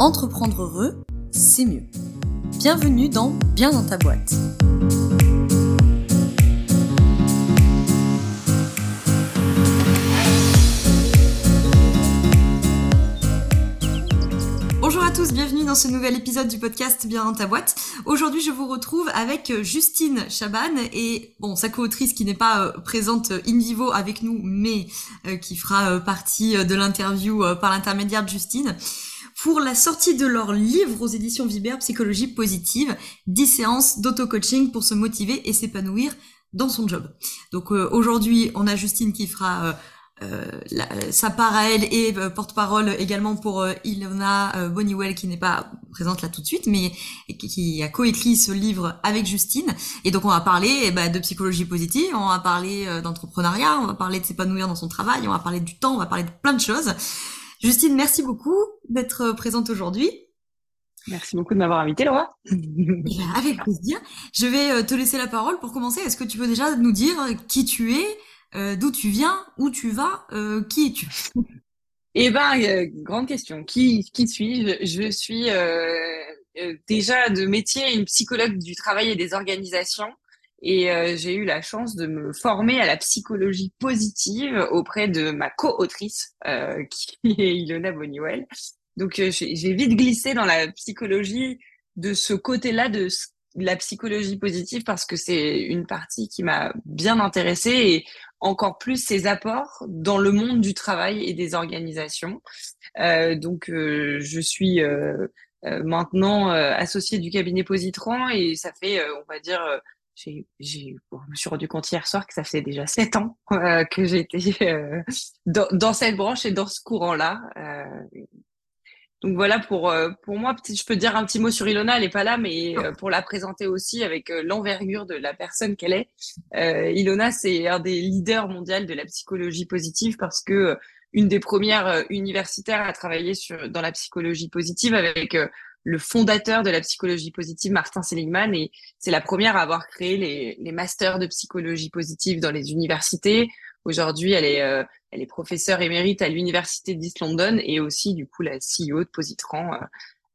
Entreprendre heureux, c'est mieux. Bienvenue dans Bien dans ta boîte. Bonjour à tous, bienvenue dans ce nouvel épisode du podcast Bien dans ta boîte. Aujourd'hui, je vous retrouve avec Justine Chaban et bon, sa co-autrice qui n'est pas euh, présente in vivo avec nous, mais euh, qui fera euh, partie de l'interview par l'intermédiaire de Justine pour la sortie de leur livre aux éditions Viber Psychologie positive, 10 séances d'auto-coaching pour se motiver et s'épanouir dans son job. Donc aujourd'hui, on a Justine qui fera euh, sa part à elle et euh, porte-parole également pour euh, Ilona euh, Bonniwell qui n'est pas présente là tout de suite mais qui, a coécrit ce livre avec Justine et donc on va parler eh ben, de psychologie positive on va parler d'entrepreneuriat on va parler de s'épanouir dans son travail on va parler du temps on va parler de plein de choses Justine merci beaucoup d'être présente aujourd'hui Merci beaucoup de m'avoir invité, Laura. Eh ben, avec plaisir. Je vais te laisser la parole pour commencer. Est-ce que tu peux déjà nous dire qui tu es, euh, d'où tu viens, où tu vas, euh, qui es-tu? Eh ben, euh, grande question. Qui, qui suis-je? Je suis déjà de métier une psychologue du travail et des organisations. Et j'ai eu la chance de me former à la psychologie positive auprès de ma co-autrice, qui est Ilona Boniwell. Donc, j'ai vite glissé dans la psychologie de ce côté-là de la psychologie positive parce que c'est une partie qui m'a bien intéressée et encore plus ses apports dans le monde du travail et des organisations. Euh, donc, euh, je suis euh, euh maintenant euh, associée du cabinet Positron et ça fait, on va dire, j'ai, j'ai, je me suis rendu compte hier soir que ça fait déjà sept ans que j'étais dans, dans, cette branche et dans ce courant-là. Donc voilà pour euh, pour moi, peut-être je peux dire un petit mot sur Ilona, elle est pas là, mais euh, pour la présenter aussi avec euh, l'envergure de la personne qu'elle est. Ilona, c'est un des leaders mondiaux de la psychologie positive parce que une des premières universitaires à travailler sur dans la psychologie positive avec le fondateur de la psychologie positive, Martin Seligman, et c'est la première à avoir créé les, les masters de psychologie positive dans les universités. Aujourd'hui, elle est, euh, elle est professeure émérite à l'université d'East London et aussi du coup la CEO de Positran, euh,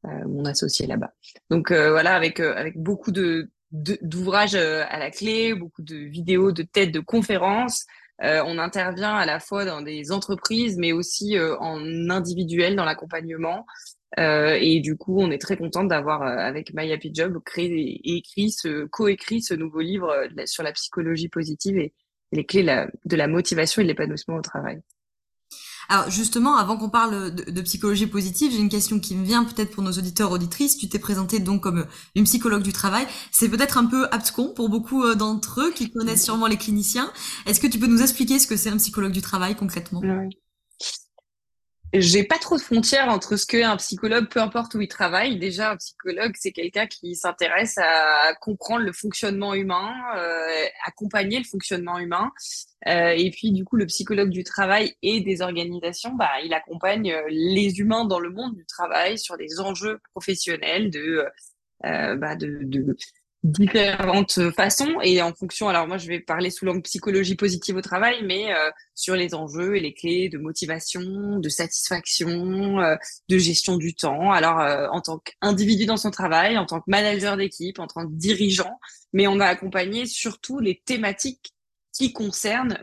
euh, mon associé là-bas. Donc voilà, avec avec beaucoup de d'ouvrages à la clé, beaucoup de vidéos, de têtes, de conférences. on intervient à la fois dans des entreprises, mais aussi en individuel dans l'accompagnement. Et du coup, on est très contente d'avoir, avec My Happy Job, créé et écrit ce, coécrit ce nouveau livre sur la psychologie positive et, les clés de la motivation et de l'épanouissement au travail. Alors justement, avant qu'on parle de, psychologie positive, j'ai une question qui me vient peut-être pour nos auditeurs auditrices. Tu t'es présentée donc comme une psychologue du travail. C'est peut-être un peu abscon pour beaucoup euh, d'entre eux qui connaissent sûrement les cliniciens. Est-ce que tu peux nous expliquer ce que c'est un psychologue du travail concrètement? J'ai pas trop de frontières entre ce qu'est un psychologue, peu importe où il travaille. Déjà, un psychologue, c'est quelqu'un qui s'intéresse à comprendre le fonctionnement humain, euh, accompagner le fonctionnement humain. Euh, et puis, du coup, le psychologue du travail et des organisations, bah, il accompagne euh, les humains dans le monde du travail sur des enjeux professionnels de, euh, bah, de, de différentes façons et en fonction alors moi je vais parler sous l'angle psychologie positive au travail mais euh, sur les enjeux et les clés de motivation de satisfaction euh, de gestion du temps. Alors euh, en tant qu'individu dans son travail en tant que manager d'équipe en tant que dirigeant mais on a accompagné surtout les thématiques qui concernent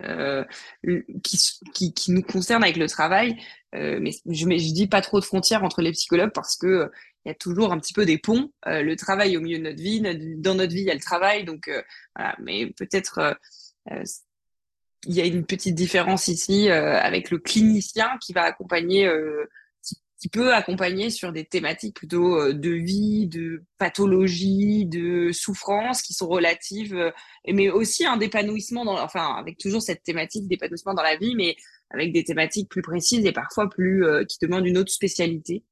qui, qui, qui nous concernent avec le travail. Mais je, je dis pas trop de frontières entre les psychologues parce que il y a toujours un petit peu des ponts. Euh, le travail au milieu de notre vie, dans notre vie, il y a le travail. Donc, euh, voilà. Mais peut-être, euh, il y a une petite différence ici avec le clinicien qui va accompagner, qui, peut accompagner sur des thématiques plutôt de vie, de pathologie, de souffrance qui sont relatives, mais aussi un d'épanouissement, dans, enfin, avec toujours cette thématique d'épanouissement dans la vie, mais avec des thématiques plus précises et parfois plus qui demandent une autre spécialité.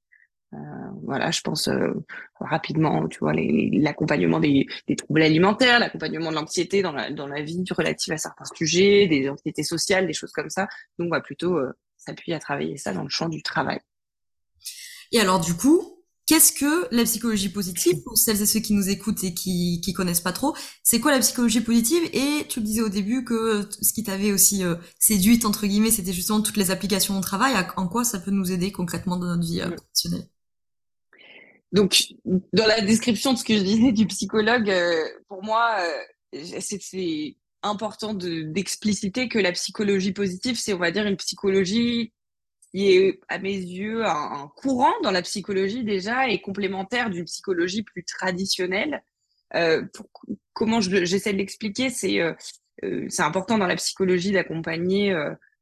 Euh, voilà, je pense euh, rapidement, tu vois, l'accompagnement des, des, troubles alimentaires, l'accompagnement de l'anxiété dans la, dans la vie relative à certains sujets, des anxiétés sociales, des choses comme ça. Donc, on va plutôt euh, s'appuyer à travailler ça dans le champ du travail. Et alors, du coup, qu'est-ce que la psychologie positive pour celles et ceux qui nous écoutent et qui qui connaissent pas trop C'est quoi la psychologie positive? Et tu le disais au début que ce qui t'avait aussi séduite entre guillemets, c'était justement toutes les applications au travail. En quoi ça peut nous aider concrètement dans notre vie professionnelle? Donc, dans la description de ce que je disais du psychologue, pour moi, c'est important d'expliciter que la psychologie positive, c'est, on va dire, une psychologie qui est, à mes yeux, un, courant dans la psychologie déjà et complémentaire d'une psychologie plus traditionnelle. Euh, comment j'essaie de l'expliquer, c'est euh, euh, c'est important dans la psychologie d'accompagner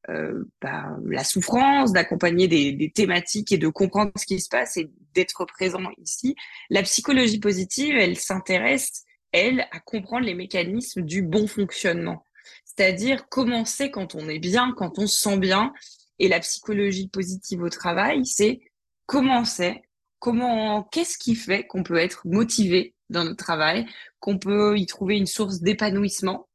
euh, bah, la souffrance, d'accompagner des, des, thématiques et de comprendre ce qui se passe et d'être présent ici. La psychologie positive, elle s'intéresse elle, à comprendre les mécanismes du bon fonctionnement. C'est-à-dire comment c'est quand on est bien, quand on se sent bien. Et la psychologie positive au travail, c'est comment c'est, comment, qu'est-ce qui fait qu'on peut être motivé dans notre travail, qu'on peut y trouver une source d'épanouissement.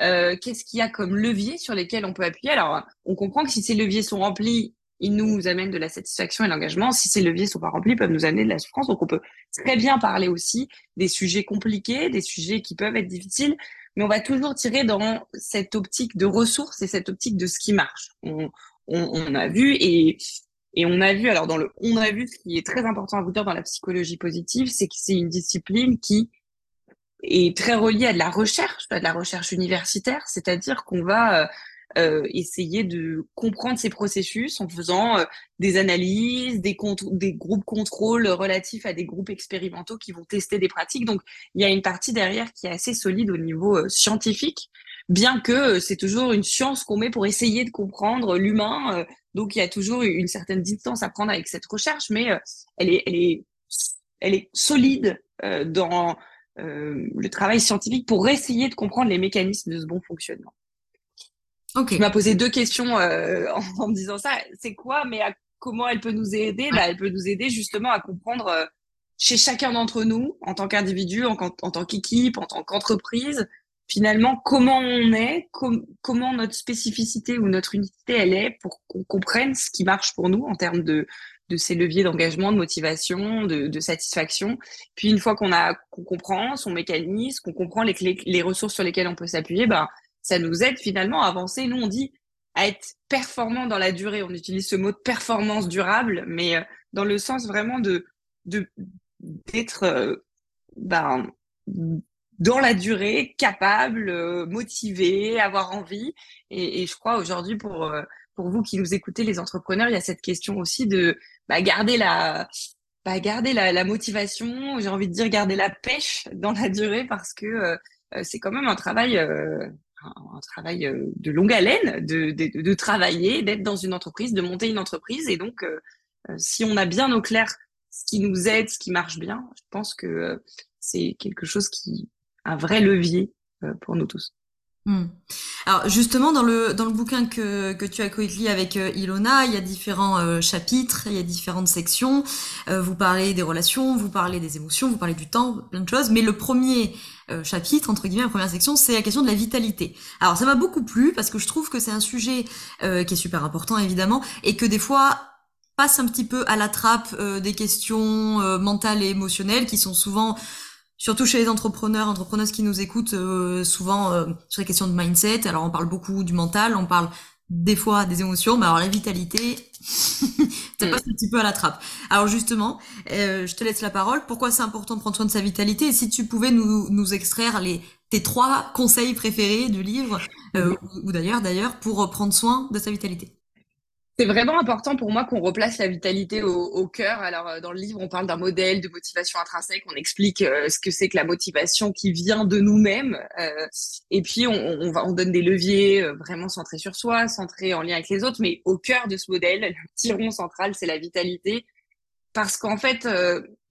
Euh, qu'est-ce qu'il y a comme levier sur lesquels on peut appuyer? Alors, on comprend que si ces leviers sont remplis, ils nous amènent de la satisfaction et l'engagement. Si ces leviers sont pas remplis, ils peuvent nous amener de la souffrance. Donc, on peut très bien parler aussi des sujets compliqués, des sujets qui peuvent être difficiles, mais on va toujours tirer dans cette optique de ressources et cette optique de ce qui marche. On, on, on a vu et, et on a vu, alors dans le on a vu, ce qui est très important à vous dire dans la psychologie positive, c'est que c'est une discipline qui est très reliée à de la recherche, à de la recherche universitaire, c'est-à-dire qu'on va euh, euh, essayer de comprendre ces processus en faisant euh, des analyses, des, des groupes contrôles relatifs à des groupes expérimentaux qui vont tester des pratiques. Donc, il y a une partie derrière qui est assez solide au niveau euh, scientifique, bien que c'est toujours une science qu'on met pour essayer de comprendre l'humain. donc, il y a toujours une certaine distance à prendre avec cette recherche, mais elle, est, elle, est, elle est solide dans le travail scientifique pour essayer de comprendre les mécanismes de ce bon fonctionnement. Okay. Tu m'as posé deux questions euh, en, me disant ça. C'est quoi, mais comment elle peut nous aider? Bah, Elle peut nous aider justement à comprendre euh, chez chacun d'entre nous, en tant qu'individu, en, en, tant qu'équipe, en tant qu'entreprise, finalement, comment on est, comment notre spécificité ou notre unité, elle est, pour qu'on comprenne ce qui marche pour nous en termes de, de ces leviers d'engagement, de motivation, de, de, satisfaction. Puis une fois qu'on a qu'on comprend son mécanisme, qu'on comprend les, clés, les ressources sur lesquelles on peut s'appuyer, bah, ça nous aide finalement à avancer. Nous, on dit à être performant dans la durée. On utilise ce mot de performance durable, mais euh, dans le sens vraiment de d'être euh, ben, dans la durée, capable, euh, motivé, avoir envie. Et, je crois aujourd'hui pour pour vous qui nous écoutez, les entrepreneurs, il y a cette question aussi de bah, garder la bah, garder la, motivation. J'ai envie de dire garder la pêche dans la durée parce que c'est quand même un travail un, travail euh, de longue haleine, de, de, travailler, d'être dans une entreprise, de monter une entreprise. Et donc, euh, euh, si on a bien au clair ce qui nous aide, ce qui marche bien, je pense que c'est quelque chose qui un vrai levier pour nous tous. Hmm. Alors justement dans le dans le bouquin que, que tu as coécrit avec euh, Ilona, il y a différents euh, chapitres, il y a différentes sections. Euh, vous parlez des relations, vous parlez des émotions, vous parlez du temps, plein de choses. Mais le premier chapitre entre guillemets, la première section, c'est la question de la vitalité. Alors ça m'a beaucoup plu parce que je trouve que c'est un sujet qui est super important évidemment et que des fois passe un petit peu à la trappe des questions mentales et émotionnelles qui sont souvent surtout chez les entrepreneurs, entrepreneuses qui nous écoutent euh, souvent euh, sur les questions de mindset. Alors on parle beaucoup du mental, on parle des fois des émotions, mais alors la vitalité, ça mm. passe un petit peu à la trappe. Alors justement, euh, je te laisse la parole. Pourquoi c'est important de prendre soin de sa vitalité? Et si tu pouvais nous, nous extraire les tes trois conseils préférés du livre, ou, ou d'ailleurs d'ailleurs, pour prendre soin de sa vitalité. C'est vraiment important pour moi qu'on replace la vitalité au, au cœur. Alors, euh, dans le livre, on parle d'un modèle de motivation intrinsèque. On explique euh, ce que c'est que la motivation qui vient de nous-mêmes. Euh, et puis, on, on, va, on donne des leviers vraiment centrés sur soi, centrés en lien avec les autres. Mais au cœur de ce modèle, le tiron central, c'est la vitalité. Parce qu'en fait,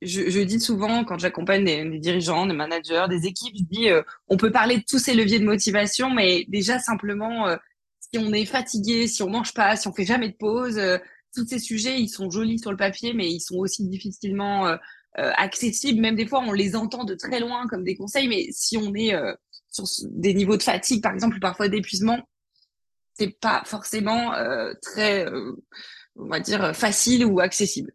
je, je, dis souvent, quand j'accompagne des, dirigeants, des managers, des équipes, je dis, on peut parler de tous ces leviers de motivation, mais déjà simplement si on est fatigué, si on mange pas, si on fait jamais de pause, euh, tous ces sujets, ils sont jolis sur le papier, mais ils sont aussi difficilement euh, euh, accessibles. Même des fois, on les entend de très loin comme des conseils, mais si on est sur des niveaux de fatigue, par exemple, ou parfois d'épuisement, c'est pas forcément très, on va dire, facile ou accessible.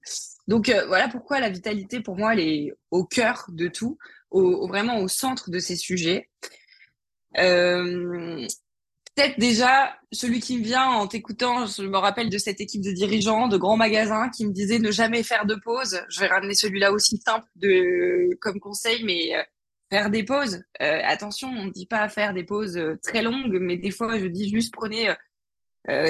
Donc voilà pourquoi la vitalité, pour moi, elle est au cœur de tout, vraiment au centre de ces sujets. Peut-être déjà celui qui me vient en t'écoutant, je me rappelle de cette équipe de dirigeants de grands magasins qui me disaient ne jamais faire de pause. Je vais ramener celui-là aussi simple de comme conseil, mais euh, faire des pauses. Euh, attention, on ne dit pas faire des pauses euh, très longues, mais des fois je dis juste prenez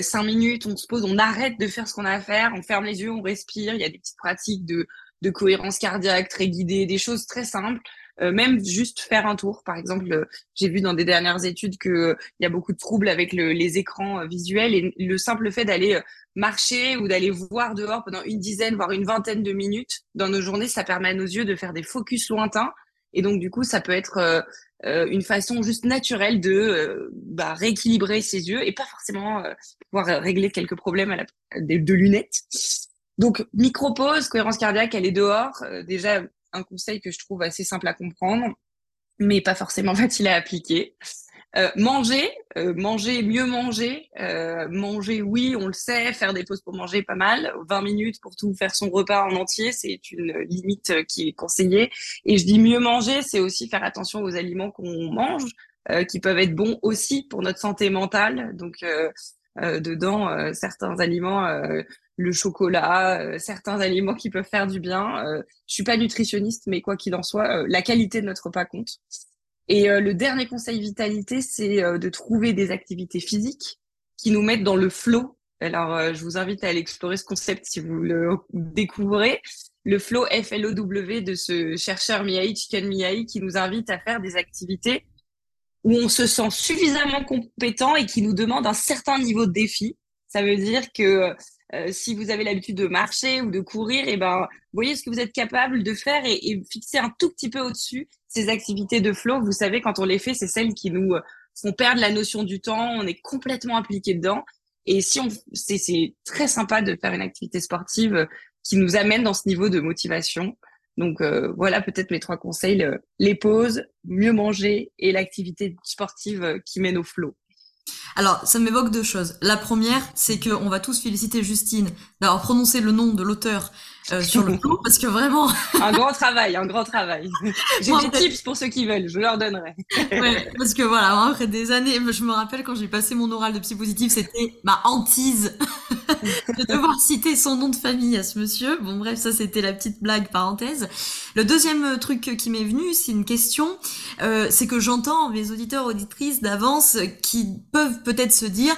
cinq minutes, on se pose, on arrête de faire ce qu'on a à faire, on ferme les yeux, on respire. Il y a des petites pratiques de de cohérence cardiaque très guidées, des choses très simples euh, même juste faire un tour. Par exemple, euh, j'ai vu dans des dernières études qu'il euh, y a beaucoup de troubles avec les écrans visuels et le simple fait d'aller marcher ou d'aller voir dehors pendant une dizaine, voire une vingtaine de minutes dans nos journées, ça permet à nos yeux de faire des focus lointains. Et donc, du coup, ça peut être une façon juste naturelle de bah, rééquilibrer ses yeux et pas forcément pouvoir régler quelques problèmes à la, de, de lunettes. Donc, micro-pause, cohérence cardiaque, elle est dehors. déjà, un conseil que je trouve assez simple à comprendre, mais pas forcément facile à appliquer. Euh, manger, euh, manger, mieux manger. Euh, manger, oui, on le sait, faire des pauses pour manger, pas mal. 20 minutes pour tout faire son repas en entier, c'est une limite qui est conseillée. Et je dis mieux manger, c'est aussi faire attention aux aliments qu'on mange, qui peuvent être bons aussi pour notre santé mentale. Donc, dedans, certains aliments le chocolat, euh, certains aliments qui peuvent faire du bien. Euh, je suis pas nutritionniste, mais quoi qu'il en soit, euh, la qualité de notre pas compte. Et le dernier conseil vitalité, c'est de trouver des activités physiques qui nous mettent dans le flow. Alors, je vous invite à aller explorer ce concept si vous le découvrez. Le flow F-L-O-W de ce chercheur Miyai, Chicken Miyai, qui nous invite à faire des activités où on se sent suffisamment compétent et qui nous demande un certain niveau de défi. Ça veut dire que euh, si vous avez l'habitude de marcher ou de courir, et eh ben, voyez ce que vous êtes capable de faire et, et fixer un tout petit peu au-dessus ces activités de flow. Vous savez, quand on les fait, c'est celles qui nous euh, font perdre la notion du temps. On est complètement impliqué dedans. Et si on, c'est très sympa de faire une activité sportive euh, qui nous amène dans ce niveau de motivation. Donc voilà peut-être mes trois conseils les pauses, mieux manger et l'activité sportive qui mène au flow. Alors, ça m'évoque deux choses. La première, c'est qu'on va tous féliciter Justine d'avoir prononcé le nom de l'auteur euh, sur le coup, parce que vraiment... un grand travail, un grand travail. J'ai des tips pour ceux qui veulent, je leur donnerai. ouais, parce que voilà, après des années, je me rappelle quand j'ai passé mon oral de psy c'était ma hantise de devoir citer son nom de famille à ce monsieur. Bon bref, ça c'était la petite blague parenthèse. Le deuxième truc qui m'est venu, c'est une question, euh, c'est que j'entends mes auditeurs auditrices d'avance qui peuvent peut-être se dire,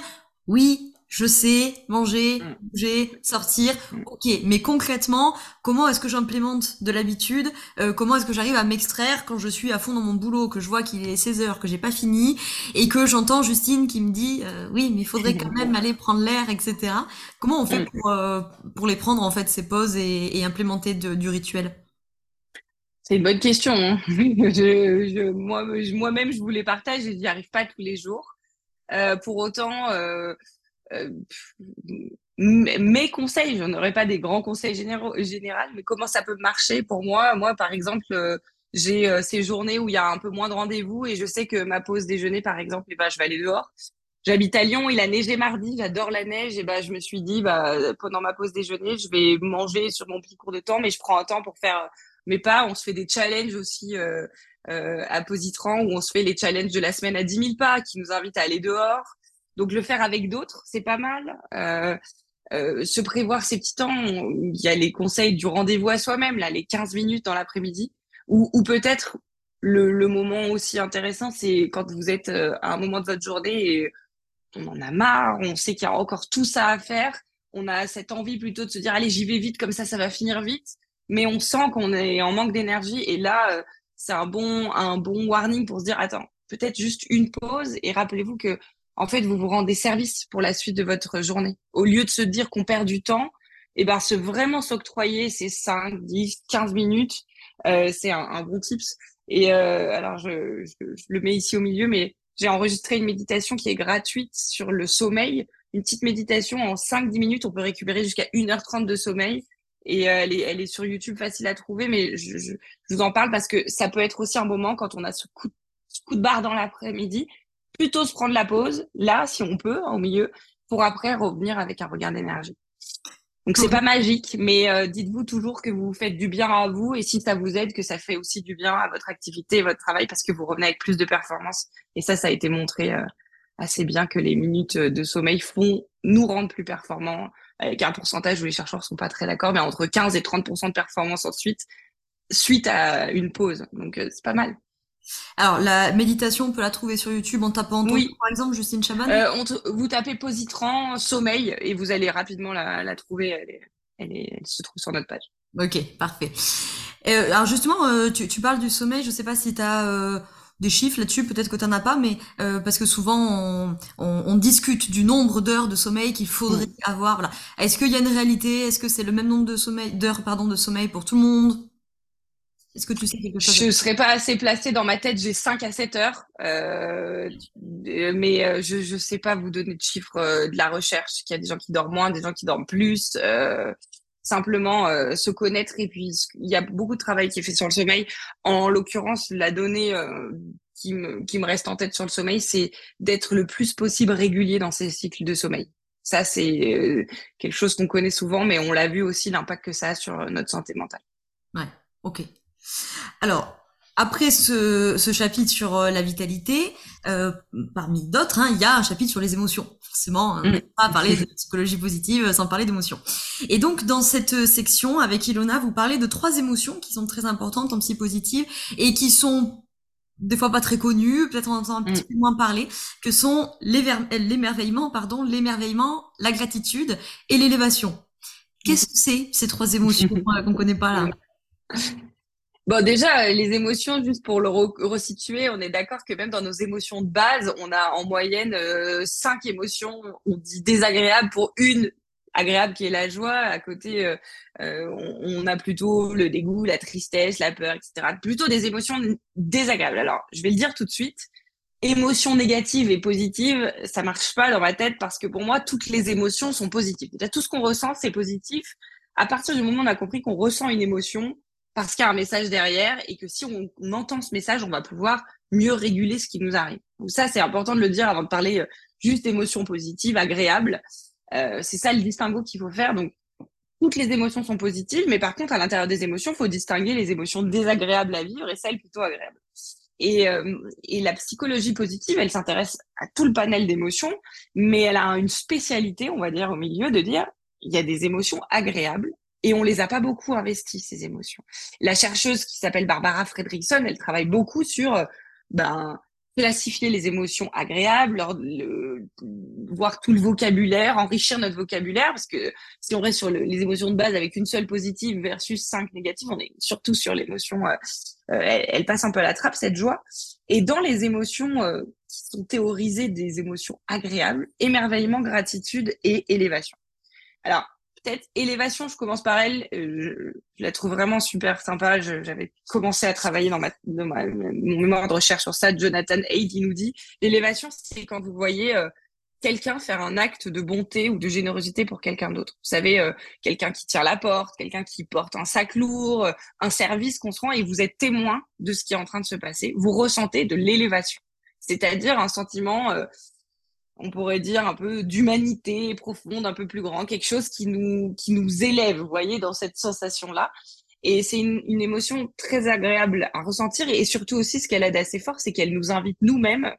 oui, je sais manger, mm. bouger, sortir, mm. ok, mais concrètement, comment est-ce que j'implémente de l'habitude euh, Comment est-ce que j'arrive à m'extraire quand je suis à fond dans mon boulot, que je vois qu'il est 16 heures, que j'ai pas fini, et que j'entends Justine qui me dit euh, oui, mais il faudrait quand même aller prendre l'air, etc. Comment on fait mm. pour, euh, pour les prendre en fait ces pauses et, implémenter du rituel? C'est une bonne question. Hein. je, moi, moi-même, je vous les partage et n'y arrive pas tous les jours. pour autant, euh, mes conseils, je n'aurais pas des grands conseils généraux, généraux, mais comment ça peut marcher pour moi? Moi, par exemple, euh, j'ai euh, ces journées où il y a un peu moins de rendez-vous et je sais que ma pause déjeuner, par exemple, eh ben, je vais aller dehors. J'habite à Lyon, il a neigé mardi, j'adore la neige et ben je me suis dit bah pendant ma pause déjeuner, je vais manger sur mon petit cours de temps, mais je prends un temps pour faire mes pas. On se fait des challenges aussi euh, à Positran où on se fait les challenges de la semaine à 10 000 pas qui nous invitent à aller dehors. Donc le faire avec d'autres, c'est pas mal. Euh, euh, se prévoir ces petits temps, il y a les conseils du rendez-vous à soi-même, là, les 15 minutes dans l'après-midi, ou, ou peut-être le, le, moment aussi intéressant, c'est quand vous êtes euh, à un moment de votre journée et on en a marre, on sait qu'il y a encore tout ça à faire, on a cette envie plutôt de se dire allez j'y vais vite comme ça ça va finir vite, mais on sent qu'on est en manque d'énergie et là euh, c'est un bon un bon warning pour se dire attends peut-être juste une pause. Et rappelez-vous que en fait, vous vous rendez service pour la suite de votre journée. Au lieu de se dire qu'on perd du temps, et eh ben, se vraiment s'octroyer ces 5, 10, 15 minutes, euh, c'est un, un, bon tips. Et euh, alors, je, je, le mets ici au milieu, mais j'ai enregistré une méditation qui est gratuite sur le sommeil. Une petite méditation en 5-10 minutes, on peut récupérer jusqu'à 1h30 de sommeil. Et euh, elle, est, elle est sur YouTube, facile à trouver, mais je, je, je, vous en parle parce que ça peut être aussi un moment quand on a ce coup, ce coup de barre dans l'après-midi plutôt se prendre la pause, là, si on peut, au milieu, pour après revenir avec un regard d'énergie. Donc c'est pas magique, mais euh, dites-vous toujours que vous faites du bien à vous et si ça vous aide, que ça fait aussi du bien à votre activité et votre travail parce que vous revenez avec plus de performance. Et ça, ça a été montré euh, assez bien que les minutes de sommeil font nous rendre plus performants, avec un pourcentage où les chercheurs sont pas très d'accord, mais entre 15 et 30% de performance ensuite, suite à une pause. Donc c'est pas mal. Alors, la méditation, on peut la trouver sur YouTube en tapant, oui. par exemple, Justine Chaban euh, Vous tapez Positran, sommeil, et vous allez rapidement la, trouver. Elle, se trouve sur notre page. Ok, parfait. Euh, alors justement, euh, tu, parles du sommeil, je sais pas si tu as des chiffres là-dessus, peut-être que tu n'en as pas, mais parce que souvent on, discute du nombre d'heures de sommeil qu'il faudrait avoir. Voilà. Est-ce qu'il y a une réalité? Est-ce que c'est le même nombre de sommeil d'heures pardon de sommeil pour tout le monde? Est-ce que tu sais quelque chose Je ne serais pas assez placée dans ma tête. J'ai 5 à 7 heures. Euh, mais euh, je ne sais pas vous donner de chiffres euh, de la recherche. Il y a des gens qui dorment moins, des gens qui dorment plus. Euh, simplement euh, se connaître. Et puis, il y a beaucoup de travail qui est fait sur le sommeil. En l'occurrence, la donnée qui, me, qui me reste en tête sur le sommeil, c'est d'être le plus possible régulier dans ces cycles de sommeil. Ça, c'est quelque chose qu'on connaît souvent, mais on l'a vu aussi l'impact que ça a sur notre santé mentale. Ouais, ok. Alors, après ce, chapitre sur euh, la vitalité, euh, parmi d'autres, hein, il y a un chapitre sur les émotions. Forcément, on ne peut pas parler de psychologie positive sans parler d'émotions. Et donc, dans cette section, avec Ilona, vous parlez de trois émotions qui sont très importantes en psy positive et qui sont des fois pas très connues, peut-être on entend un petit mm. peu moins parler, que sont l'émerveillement, pardon, l'émerveillement, la gratitude et l'élévation. Qu'est-ce que c'est ces trois émotions qu'on connaît pas là? Bon, déjà, les émotions, juste pour le resituer, on est d'accord que même dans nos émotions de base, on a en moyenne euh, cinq émotions, on dit désagréables pour une agréable qui est la joie. À côté, euh, euh, on, a plutôt le dégoût, la tristesse, la peur, etc. Plutôt des émotions désagréables. Alors, je vais le dire tout de suite. Émotions négatives et positives, ça marche pas dans ma tête parce que pour moi, toutes les émotions sont positives. Tout ce qu'on ressent, c'est positif. À partir du moment où on a compris qu'on ressent une émotion, parce qu'il y a un message derrière et que si on, entend ce message, on va pouvoir mieux réguler ce qui nous arrive. Donc ça, c'est important de le dire avant de parler euh, juste d'émotions positives, agréables. Euh, c'est ça le distinguo qu'il faut faire. Donc, toutes les émotions sont positives, mais par contre, à l'intérieur des émotions, il faut distinguer les émotions désagréables à vivre et celles plutôt agréables. Et, euh, et la psychologie positive, elle s'intéresse à tout le panel d'émotions, mais elle a une spécialité, on va dire, au milieu de dire, il y a des émotions agréables et on les a pas beaucoup investies ces émotions. La chercheuse qui s'appelle Barbara Fredrickson, elle travaille beaucoup sur euh, ben classifier les émotions agréables, voir tout le vocabulaire, enrichir notre vocabulaire, parce que si on reste sur les émotions de base avec une seule positive versus cinq négatives, on est surtout sur l'émotion, euh, euh, elle, passe un peu à la trappe, cette joie. Et dans les émotions qui sont théorisées des émotions agréables, émerveillement, gratitude et élévation. Alors, peut-être élévation, je commence par elle. Euh, je, la trouve vraiment super sympa. J'avais commencé à travailler dans, ma, mon mémoire de recherche sur ça. Jonathan Haid, nous dit l'élévation, c'est quand vous voyez euh, quelqu'un faire un acte de bonté ou de générosité pour quelqu'un d'autre. Vous savez, euh, quelqu'un qui tire la porte, quelqu'un qui porte un sac lourd, un service qu'on se rend et vous êtes témoin de ce qui est en train de se passer. Vous ressentez de l'élévation, c'est-à-dire un sentiment on pourrait dire, un peu d'humanité profonde, un peu plus grand, quelque chose qui nous, qui nous élève, vous voyez, dans cette sensation-là. Et c'est une, une, émotion très agréable à ressentir. Et surtout aussi, ce qu'elle a d'assez fort, c'est qu'elle nous invite nous-mêmes,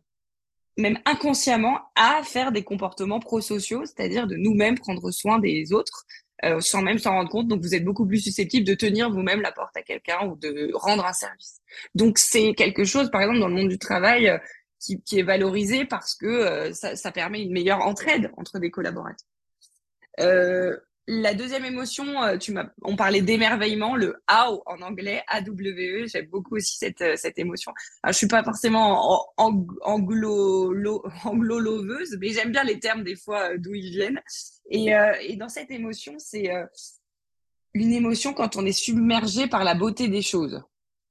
même inconsciemment, à faire des comportements prosociaux, c'est-à-dire de nous-mêmes prendre soin des autres, euh, sans même s'en rendre compte. Donc, vous êtes beaucoup plus susceptible de tenir vous-même la porte à quelqu'un ou de rendre un service. Donc, c'est quelque chose, par exemple, dans le monde du travail, euh, qui, est valorisé parce que euh, ça, permet une meilleure entraide entre des collaborateurs. Euh, la deuxième émotion, euh, on parlait d'émerveillement, le how en anglais, AWE. J'aime beaucoup aussi cette, cette émotion. Alors, je suis pas forcément anglo, anglo-loveuse, mais j'aime bien les termes des fois d'où ils viennent. Et dans cette émotion, c'est une émotion quand on est submergé par la beauté des choses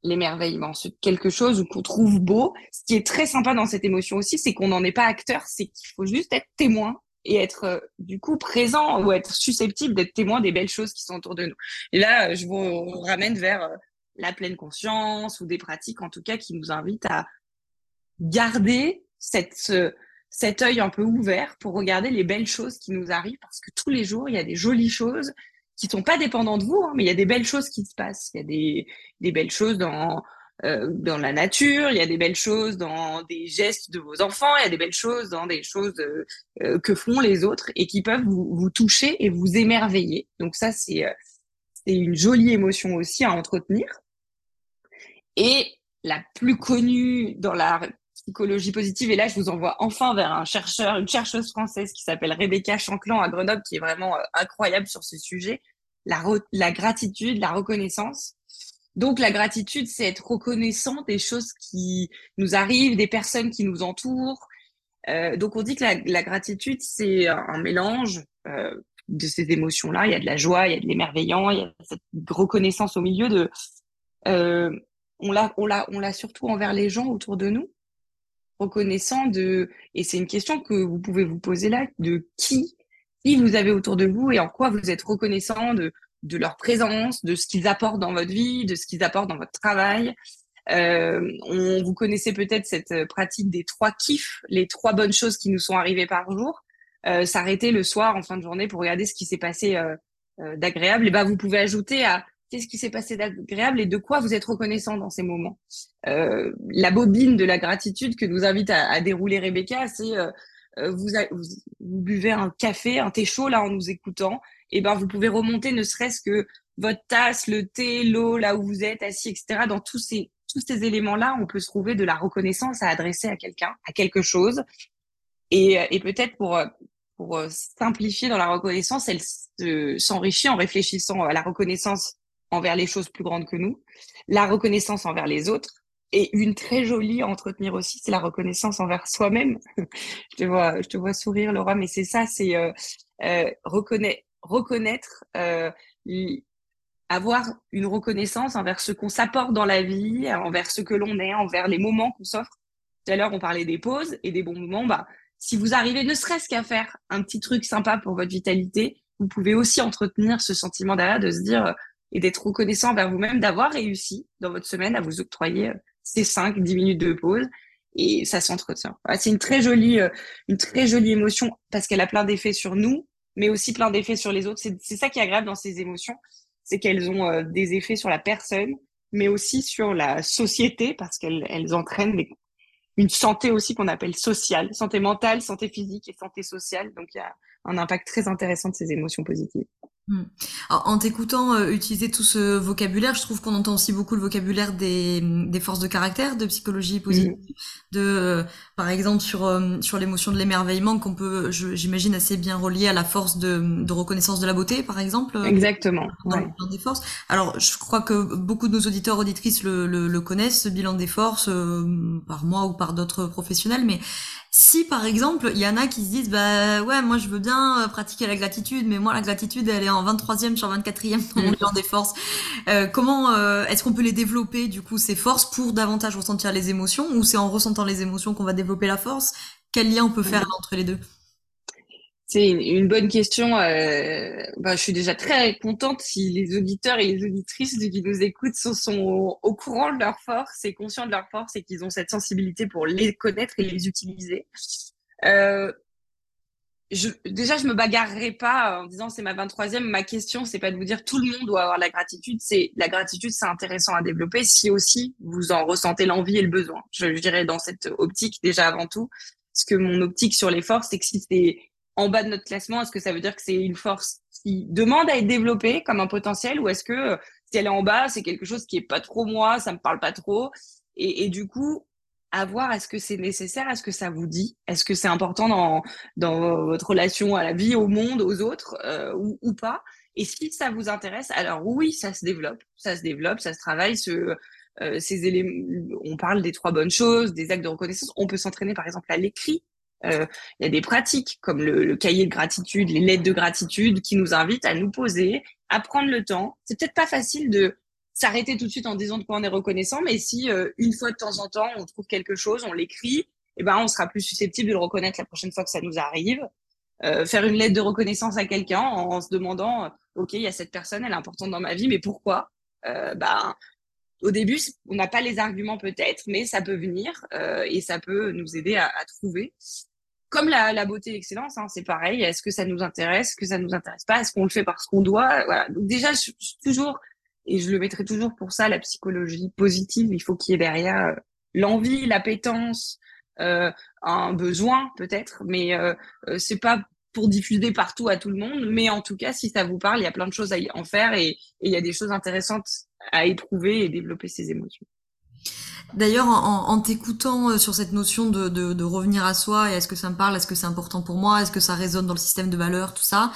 l'émerveillement, quelque chose qu'on trouve beau. Ce qui est très sympa dans cette émotion aussi, c'est qu'on n'en est pas acteur, c'est qu'il faut juste être témoin et être euh, du coup présent ou être susceptible d'être témoin des belles choses qui sont autour de nous. Et là, euh, je vous ramène vers euh, la pleine conscience ou des pratiques en tout cas qui nous invitent à garder cet œil un peu ouvert pour regarder les belles choses qui nous arrivent parce que tous les jours, il y a des jolies choses qui sont pas dépendants de vous, hein, mais il y a des belles choses qui se passent. Il y a des, des belles choses dans euh, dans la nature, il y a des belles choses dans des gestes de vos enfants, il y a des belles choses dans des choses euh, que font les autres et qui peuvent vous, vous toucher et vous émerveiller. Donc ça, c'est c'est une jolie émotion aussi à entretenir. Et la plus connue dans la psychologie positive. Et là, je vous envoie enfin vers un chercheur, une chercheuse française qui s'appelle Rebecca Chanclan à Grenoble, qui est vraiment euh, incroyable sur ce sujet. La, la gratitude, la reconnaissance. Donc, la gratitude, c'est être reconnaissant des choses qui nous arrivent, des personnes qui nous entourent. Euh, donc, on dit que la, la gratitude, c'est un mélange euh, de ces émotions-là. Il y a de la joie, il y a de l'émerveillant, il y a cette reconnaissance au milieu de. Euh, on l'a, surtout envers les gens autour de nous reconnaissant de, et c'est une question que vous pouvez vous poser là, de qui, qui vous avez autour de vous et en quoi vous êtes reconnaissant de, de leur présence, de ce qu'ils apportent dans votre vie, de ce qu'ils apportent dans votre travail. Euh, on, vous connaissez peut-être cette pratique des trois kiffs, les trois bonnes choses qui nous sont arrivées par jour. Euh, S'arrêter le soir en fin de journée pour regarder ce qui s'est passé euh, euh d'agréable. Et ben vous pouvez ajouter à qu'est-ce qui s'est passé d'agréable et de quoi vous êtes reconnaissant dans ces moments. Euh, la bobine de la gratitude que nous invite à, à dérouler Rebecca, c'est euh, euh vous, vous, vous, buvez un café, un thé chaud là en nous écoutant, et ben vous pouvez remonter ne serait-ce que votre tasse, le thé, l'eau, là où vous êtes assis, etc. Dans tous ces tous ces éléments-là, on peut se trouver de la reconnaissance à adresser à quelqu'un, à quelque chose. Et, et peut-être pour pour simplifier dans la reconnaissance, elle s'enrichit en réfléchissant à la reconnaissance envers les choses plus grandes que nous, la reconnaissance envers les autres, et une très jolie à entretenir aussi, c'est la reconnaissance envers soi-même. je te vois, sourire, Laura, mais c'est ça, c'est euh, euh, reconnaître euh, avoir une reconnaissance envers ce qu'on s'apporte dans la vie, envers ce que l'on est, envers les moments qu'on s'offre. Tout à l'heure, on parlait des pauses et des bons moments. Bah, si vous arrivez ne serait-ce qu'à faire un petit truc sympa pour votre vitalité, vous pouvez aussi entretenir ce sentiment derrière de se dire et d'être reconnaissant envers vous-même d'avoir réussi dans votre semaine à vous octroyer euh, ces 5, 10 minutes de pause et ça s'entretient. c'est une très jolie, euh, une très jolie émotion parce qu'elle a plein d'effets sur nous, mais aussi plein d'effets sur les autres. C'est ça qui est agréable dans ces émotions, c'est qu'elles ont euh, des effets sur la personne, mais aussi sur la société parce qu'elles elles entraînent une santé aussi qu'on appelle sociale, santé mentale, santé physique et santé sociale. Donc il y a un impact très intéressant de ces émotions positives. Hmm. en t'écoutant euh, utiliser tout ce vocabulaire, je trouve qu'on entend aussi beaucoup le vocabulaire des, des forces de caractère, de psychologie positive, de, euh, par exemple sur euh, sur l'émotion de l'émerveillement qu'on peut, j'imagine assez bien relier à la force de, de reconnaissance de la beauté, par exemple. Exactement. Dans le bilan des forces. Alors, je crois que beaucoup de nos auditeurs auditrices le, le, le connaissent, ce bilan des forces, par moi ou par d'autres professionnels, mais si par exemple, il y en a qui se disent bah ouais, moi je veux bien euh, pratiquer la gratitude, mais moi la gratitude elle est en 23e sur 24e dans mon bilan des forces. Euh, comment euh, est-ce qu'on peut les développer du coup ces forces pour davantage ressentir les émotions ou c'est en ressentant les émotions qu'on va développer la force? Quel lien on peut faire entre les deux? C'est une, bonne question. Euh, bah, je suis déjà très contente si les auditeurs et les auditrices qui nous écoutent sont, sont au courant de leurs forces et conscients de leurs forces et qu'ils ont cette sensibilité pour les connaître et les utiliser. Euh, je, déjà, je me bagarrerai pas en disant c'est ma 23e. Ma question, c'est pas de vous dire tout le monde doit avoir la gratitude. C'est la gratitude, c'est intéressant à développer si aussi vous en ressentez l'envie et le besoin. Je, dirais dans cette optique déjà avant tout. Parce que mon optique sur les forces, c'est que si c'est en bas de notre classement, est-ce que ça veut dire que c'est une force qui demande à être développée comme un potentiel ou est-ce que si elle est en bas, c'est quelque chose qui est pas trop moi, ça me parle pas trop? Et du coup, à voir est-ce que c'est nécessaire, est-ce que ça vous dit, est-ce que c'est important dans, dans votre relation à la vie, au monde, aux autres euh, ou, pas? Et si ça vous intéresse, alors oui, ça se développe, ça se développe, ça se travaille. Euh, ces éléments, on parle des trois bonnes choses, des actes de reconnaissance. On peut s'entraîner par exemple à l'écrit, euh, il y a des pratiques comme le, cahier de gratitude, les lettres de gratitude qui nous invitent à nous poser, à prendre le temps. C'est peut-être pas facile de s'arrêter tout de suite en disant de quoi on est reconnaissant, mais si euh, une fois de temps en temps on trouve quelque chose, on l'écrit, eh ben on sera plus susceptible de le reconnaître la prochaine fois que ça nous arrive. Euh, faire une lettre de reconnaissance à quelqu'un en, se demandant, ok, il y a cette personne, elle est importante dans ma vie, mais pourquoi? Ben au début, on n'a pas les arguments peut-être, mais ça peut venir euh, et ça peut nous aider à, à trouver. Comme la, la beauté et l'excellence, hein, c'est pareil. Est-ce que ça nous intéresse Est-ce que ça nous intéresse pas? Est-ce qu'on le fait parce qu'on doit? Voilà. Donc déjà, je, toujours Et je le mettrai toujours pour ça, la psychologie positive. Il faut qu'il y ait derrière euh, l'envie, l'appétence, euh, un besoin peut-être, mais euh, euh, c'est pas pour diffuser partout à tout le monde. Mais en tout cas, si ça vous parle, il y a plein de choses à y en faire et, il y a des choses intéressantes à éprouver et développer ses émotions. D'ailleurs, en, en t'écoutant euh, sur cette notion de, de, de, revenir à soi, et est-ce que ça me parle, est-ce que c'est important pour moi, est-ce que ça résonne dans le système de valeurs, tout ça,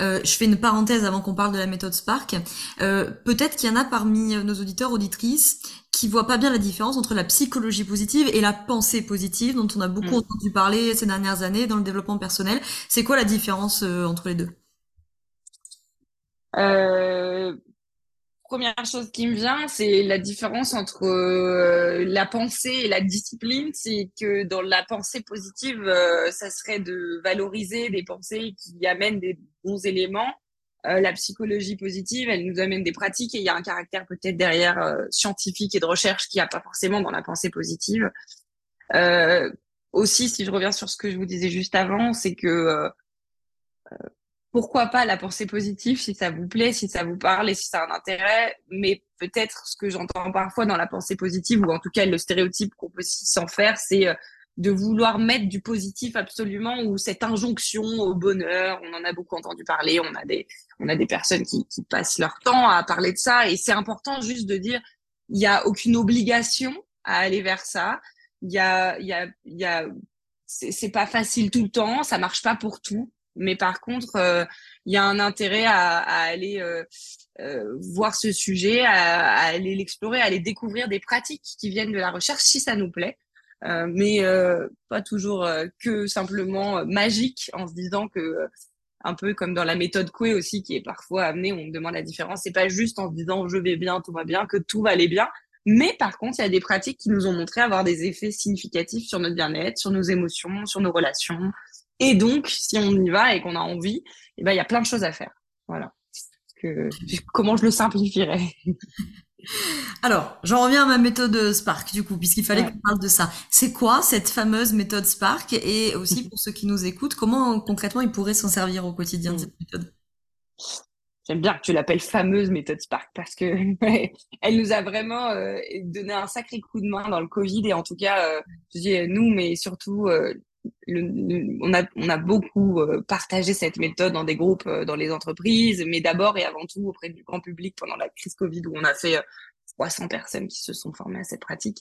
euh, je fais une parenthèse avant qu'on parle de la méthode Spark. Euh, Peut-être qu'il y en a parmi nos auditeurs, auditrices, qui voient pas bien la différence entre la psychologie positive et la pensée positive, dont on a beaucoup mm. entendu parler ces dernières années dans le développement personnel. C'est quoi la différence euh, entre les deux? Euh, première chose qui me vient, c'est la différence entre euh, la pensée et la discipline. C'est que dans la pensée positive, euh, ça serait de valoriser des pensées qui amènent des bons éléments. Euh, la psychologie positive, elle nous amène des pratiques et il y a un caractère peut-être derrière scientifique et de recherche qu'il n'y a pas forcément dans la pensée positive. Aussi, si je reviens sur ce que je vous disais juste avant, c'est que pourquoi pas la pensée positive si ça vous plaît, si ça vous parle et si ça a un intérêt. Mais peut-être ce que j'entends parfois dans la pensée positive, ou en tout cas le stéréotype qu'on peut s'en faire, c'est euh, de vouloir mettre du positif absolument ou cette injonction au bonheur. On en a beaucoup entendu parler. On a des, on a des personnes qui, qui passent leur temps à parler de ça. Et c'est important juste de dire, il n'y a aucune obligation à aller vers ça. Il y a, il y a, il y a, c'est pas facile tout le temps. Ça marche pas pour tout. Mais par contre, euh, il y a un intérêt à, à aller euh, euh, voir ce sujet, à, à aller l'explorer, à aller découvrir des pratiques qui viennent de la recherche si ça nous plaît. Euh, mais pas toujours que simplement magique en se disant que un peu comme dans la méthode Coué aussi qui est parfois amenée, on me demande la différence. C'est pas juste en se disant je vais bien, tout va bien, que tout va aller bien. Mais par contre, il y a des pratiques qui nous ont montré avoir des effets significatifs sur notre bien-être, sur nos émotions, sur nos relations, et donc, si on y va et qu'on a envie, eh ben, il y a plein de choses à faire. Voilà. Que, comment je le simplifierais? Alors, j'en reviens à ma méthode Spark, du coup, puisqu'il fallait qu'on parle de ça. C'est quoi cette fameuse méthode Spark? Et aussi, pour ceux qui nous écoutent, comment concrètement ils pourraient s'en servir au quotidien de cette méthode? J'aime bien que tu l'appelles fameuse méthode Spark parce que elle nous a vraiment euh, donné un sacré coup de main dans le Covid et en tout cas, euh, je dis nous, mais surtout euh, on, a, on a beaucoup euh, partagé cette méthode dans des groupes, euh, dans les entreprises, mais d'abord et avant tout auprès du grand public pendant la crise Covid où on a fait 300 euh, personnes qui se sont formées à cette pratique.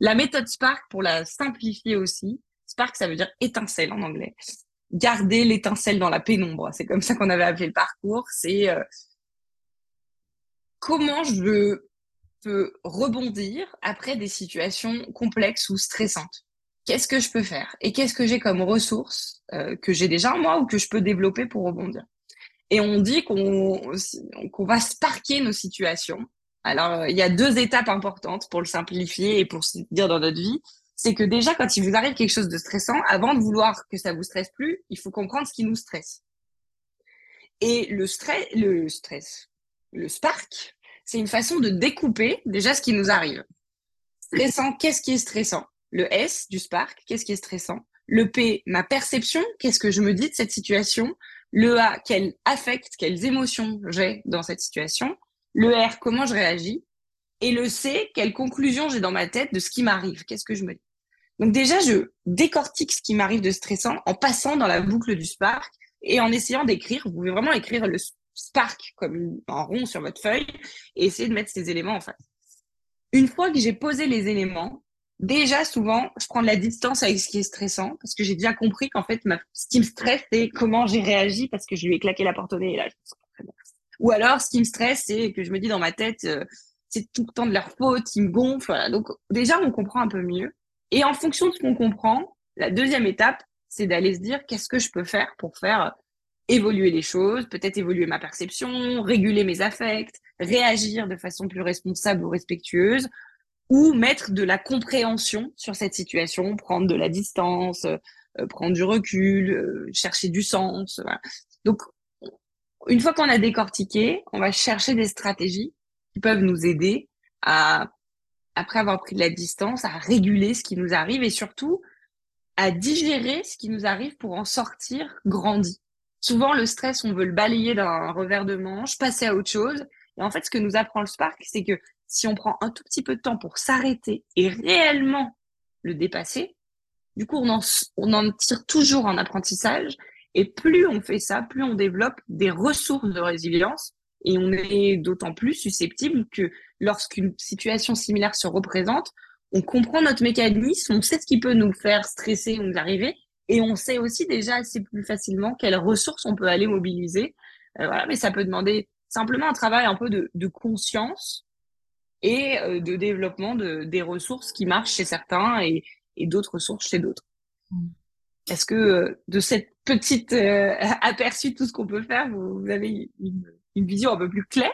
La méthode Spark, pour la simplifier aussi, Spark, ça veut dire étincelle en anglais. Garder l'étincelle dans la pénombre. C'est comme ça qu'on avait appelé le parcours. C'est comment je peux rebondir après des situations complexes ou stressantes qu'est-ce que je peux faire et qu'est-ce que j'ai comme ressources euh, que j'ai déjà moi ou que je peux développer pour rebondir. Et on dit qu'on qu'on va sparker nos situations. Alors, euh, il y a deux étapes importantes pour le simplifier et pour se dire dans notre vie. C'est que déjà, quand il vous arrive quelque chose de stressant, avant de vouloir que ça vous stresse plus, il faut comprendre ce qui nous stresse. Et le stress, le stress, le spark, c'est une façon de découper déjà ce qui nous arrive. Stressant, qu'est-ce qui est stressant? Le S du Spark, qu'est-ce qui est stressant? Le P, ma perception, qu'est-ce que je me dis de cette situation? Le A, quel affect, quelles émotions j'ai dans cette situation? Le R, comment je réagis? Et le C, quelle conclusion j'ai dans ma tête de ce qui m'arrive? Qu'est-ce que je me dis? Donc déjà, je décortique ce qui m'arrive de stressant en passant dans la boucle du Spark et en essayant d'écrire. Vous pouvez vraiment écrire le Spark comme un rond sur votre feuille et essayer de mettre ces éléments en face. Une fois que j'ai posé les éléments, déjà souvent, je prends de la distance avec ce qui est stressant parce que j'ai bien compris qu'en fait, ma... ce qui me stresse, c'est comment j'ai réagi parce que je lui ai claqué la porte au nez et là, je me très bien. Ou alors, ce qui me stresse, c'est que je me dis dans ma tête, euh, c'est tout le temps de leur faute, ils me gonflent. Voilà. Donc, déjà, on comprend un peu mieux. Et en fonction de ce qu'on comprend, la deuxième étape, c'est d'aller se dire qu'est-ce que je peux faire pour faire évoluer les choses, peut-être évoluer ma perception, réguler mes affects, réagir de façon plus responsable ou respectueuse, ou mettre de la compréhension sur cette situation, prendre de la distance, euh, prendre du recul, euh, chercher du sens. Donc, une fois qu'on a décortiqué, on va chercher des stratégies qui peuvent nous aider à, après avoir pris de la distance, à réguler ce qui nous arrive et surtout à digérer ce qui nous arrive pour en sortir grandi. Souvent, le stress, on veut le balayer d'un revers de manche, passer à autre chose. Et en fait, ce que nous apprend le Spark, c'est que si on prend un tout petit peu de temps pour s'arrêter et réellement le dépasser, du coup, on en, tire toujours un apprentissage. Et plus on fait ça, plus on développe des ressources de résilience. Et on est d'autant plus susceptible que lorsqu'une situation similaire se représente, on comprend notre mécanisme, on sait ce qui peut nous faire stresser ou nous arriver, et on sait aussi déjà assez plus facilement quelles ressources on peut aller mobiliser. Euh, mais ça peut demander simplement un travail un peu de conscience et euh, de développement de, des ressources qui marchent chez certains et, et d'autres ressources chez d'autres. Mm. Est-ce que euh, de cette petite euh, aperçu de tout ce qu'on peut faire, vous, vous avez une, une, vision un peu plus claire?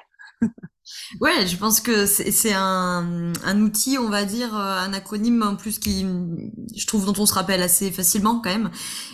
Ouais, je pense que c'est un, un, outil, on va dire, euh, un acronyme en plus qui, je trouve, dont on se rappelle assez facilement quand même,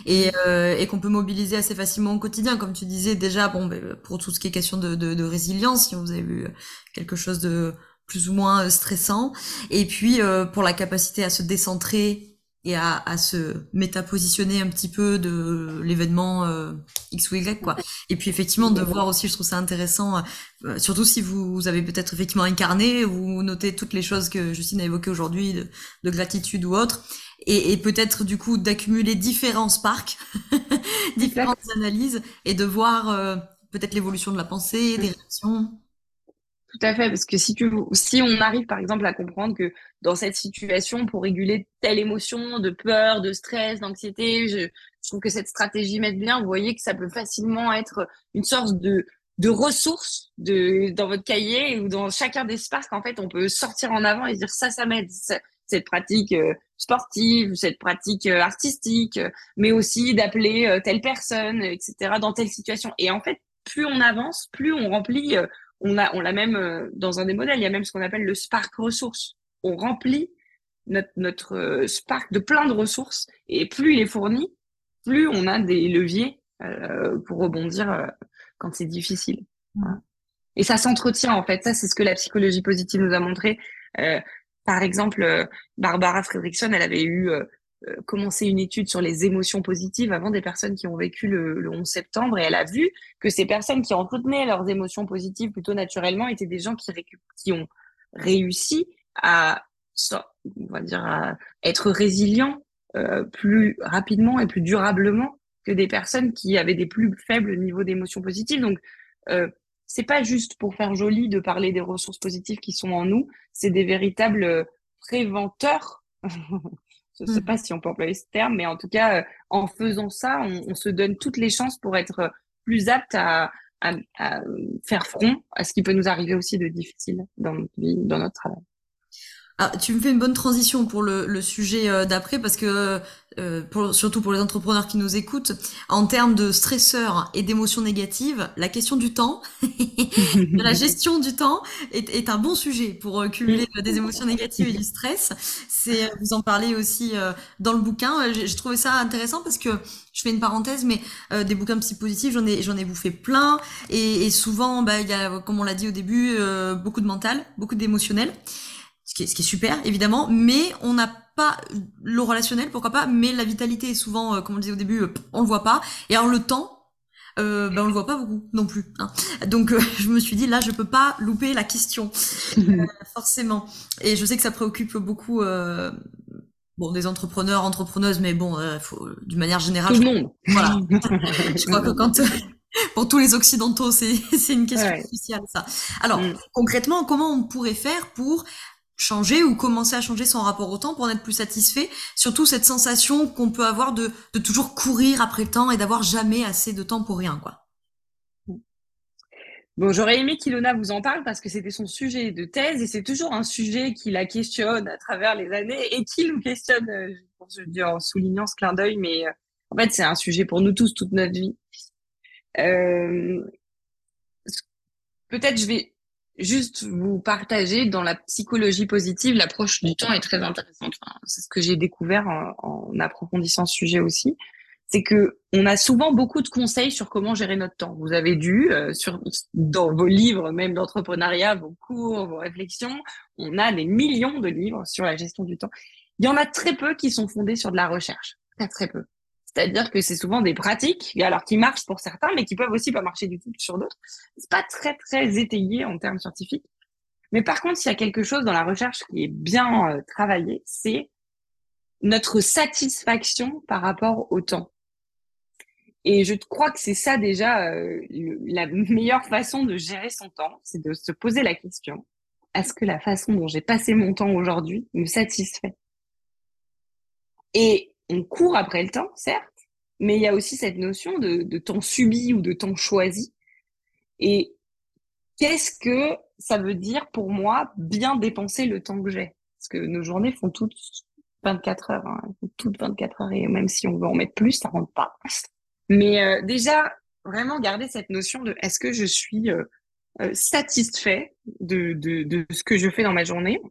et, euh, et qu'on peut mobiliser assez facilement au quotidien, comme tu disais déjà, bon, ben, pour tout ce qui est question de, de, de résilience, si vous avez vu quelque chose de plus ou moins euh, stressant, et puis euh, pour la capacité à se décentrer et à, à se métapositionner un petit peu de l'événement euh, X ou Y quoi. Et puis effectivement de voir aussi, je trouve ça intéressant, euh, surtout si vous, vous avez peut-être effectivement incarné, vous notez toutes les choses que Justine a évoquées aujourd'hui de, de, gratitude ou autre, et, et peut-être du coup d'accumuler différents sparks, différentes analyses, et de voir euh, peut-être l'évolution de la pensée, des réactions. Tout à fait, parce que si, tu, si on arrive par exemple à comprendre que dans cette situation, pour réguler telle émotion de peur, de stress, d'anxiété, je, je, trouve que cette stratégie m'aide bien. Vous voyez que ça peut facilement être une sorte de, de ressources de, dans votre cahier ou dans chacun des sparks. En fait, on peut sortir en avant et dire ça, ça m'aide. Cette pratique euh, sportive, cette pratique euh, artistique, mais aussi d'appeler euh, telle personne, etc. dans telle situation. Et en fait, plus on avance, plus on remplit on a, on l'a même euh, dans un des modèles, il y a même ce qu'on appelle le Spark ressources. On remplit notre, euh, Spark de plein de ressources et plus il est fourni, plus on a des leviers euh, pour rebondir quand c'est difficile. Et ça s'entretient en fait. Ça, c'est ce que la psychologie positive nous a montré. par exemple, Barbara Fredrickson, elle avait eu commencé une étude sur les émotions positives avant des personnes qui ont vécu le, le, 11 septembre et elle a vu que ces personnes qui entretenaient leurs émotions positives plutôt naturellement étaient des gens qui, qui ont réussi à, on va dire, à être résilients euh, plus rapidement et plus durablement que des personnes qui avaient des plus faibles niveaux d'émotions positives. Donc, euh, c'est pas juste pour faire joli de parler des ressources positives qui sont en nous, c'est des véritables préventeurs Je ne sais mmh. pas si on peut employer ce terme, mais en tout cas, euh, en faisant ça, on, on, se donne toutes les chances pour être plus apte à, à, à, faire front à ce qui peut nous arriver aussi de difficile dans notre vie, dans notre travail. Ah, tu me fais une bonne transition pour le, le sujet euh, d'après parce que euh, pour, surtout pour les entrepreneurs qui nous écoutent, en termes de stresseurs et d'émotions négatives, la question du temps, la gestion du temps est, est, un bon sujet pour euh, cumuler des émotions négatives et du stress. C'est vous en parlez aussi dans le bouquin. J'ai trouvé ça intéressant parce que je fais une parenthèse, mais euh, des bouquins psy positifs, j'en ai j'en ai bouffé plein et, et souvent, bah il y a comme on l'a dit au début, euh, beaucoup de mental, beaucoup d'émotionnel qui, est, ce qui est super évidemment, mais on n'a pas le relationnel, pourquoi pas, mais la vitalité est souvent, euh, comme on le disait au début, euh, on le voit pas, et alors le temps, euh, ben on le voit pas beaucoup non plus. Hein. Donc euh, je me suis dit là je peux pas louper la question euh, forcément. Et je sais que ça préoccupe beaucoup euh, bon des entrepreneurs, entrepreneuses, mais bon faut d'une manière générale. Tout le monde. Voilà. je crois que quand pour tous les occidentaux c'est c'est une question ouais. cruciale ça. Alors mm. concrètement comment on pourrait faire pour changer ou commencer à changer son rapport au temps pour en être plus satisfait. Surtout cette sensation qu'on peut avoir de, de toujours courir après le temps et d'avoir jamais assez de temps pour rien, quoi. Bon, j'aurais aimé qu'Ilona vous en parle parce que c'était son sujet de thèse et c'est toujours un sujet qui la questionne à travers les années et qui nous questionne, euh, je dis en soulignant ce clin d'œil, mais euh, en fait, c'est un sujet pour nous tous toute notre vie. Euh, Peut-être je vais juste vous partager dans la psychologie positive, l'approche du temps est très intéressante. C'est ce que j'ai découvert en, approfondissant ce sujet aussi. C'est que on a souvent beaucoup de conseils sur comment gérer notre temps. Vous avez dû, euh, dans vos livres, même d'entrepreneuriat, vos cours, vos réflexions, on a des millions de livres sur la gestion du temps. Il y en a très peu qui sont fondés sur de la recherche. Très, très peu. C'est-à-dire que c'est souvent des pratiques, alors qui marchent pour certains, mais qui peuvent aussi pas marcher du tout sur d'autres. C'est pas très très étayé en termes scientifiques. Mais par contre, s'il y a quelque chose dans la recherche qui est bien euh, travaillé, c'est notre satisfaction par rapport au temps. Et je crois que c'est ça déjà euh, la meilleure façon de gérer son temps, c'est de se poser la question est-ce que la façon dont j'ai passé mon temps aujourd'hui me satisfait? Et on court après le temps, certes, mais il y a aussi cette notion de, temps subi ou de temps choisi. Et qu'est-ce que ça veut dire pour moi bien dépenser le temps que j'ai? Parce que nos journées font toutes 24 heures, hein, toutes 24 heures, et même si on veut en mettre plus, ça rentre pas. Mais euh, déjà, vraiment garder cette notion de est-ce que je suis euh, euh, satisfait de, de, de, ce que je fais dans ma journée?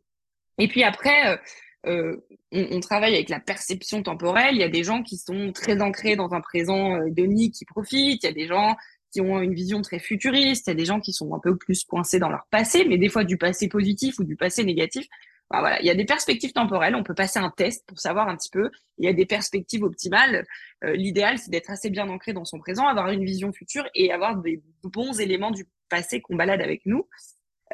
Et puis après, on, on, travaille avec la perception temporelle. Il y a des gens qui sont très ancrés dans un présent doni qui profitent. Il y a des gens qui ont une vision très futuriste. Il y a des gens qui sont un peu plus coincés dans leur passé, mais des fois du passé positif ou du passé négatif. voilà, il y a des perspectives temporelles. On peut passer un test pour savoir un petit peu. Il y a des perspectives optimales. Euh, l'idéal, c'est d'être assez bien ancré dans son présent, avoir une vision future et avoir des bons éléments du passé qu'on balade avec nous.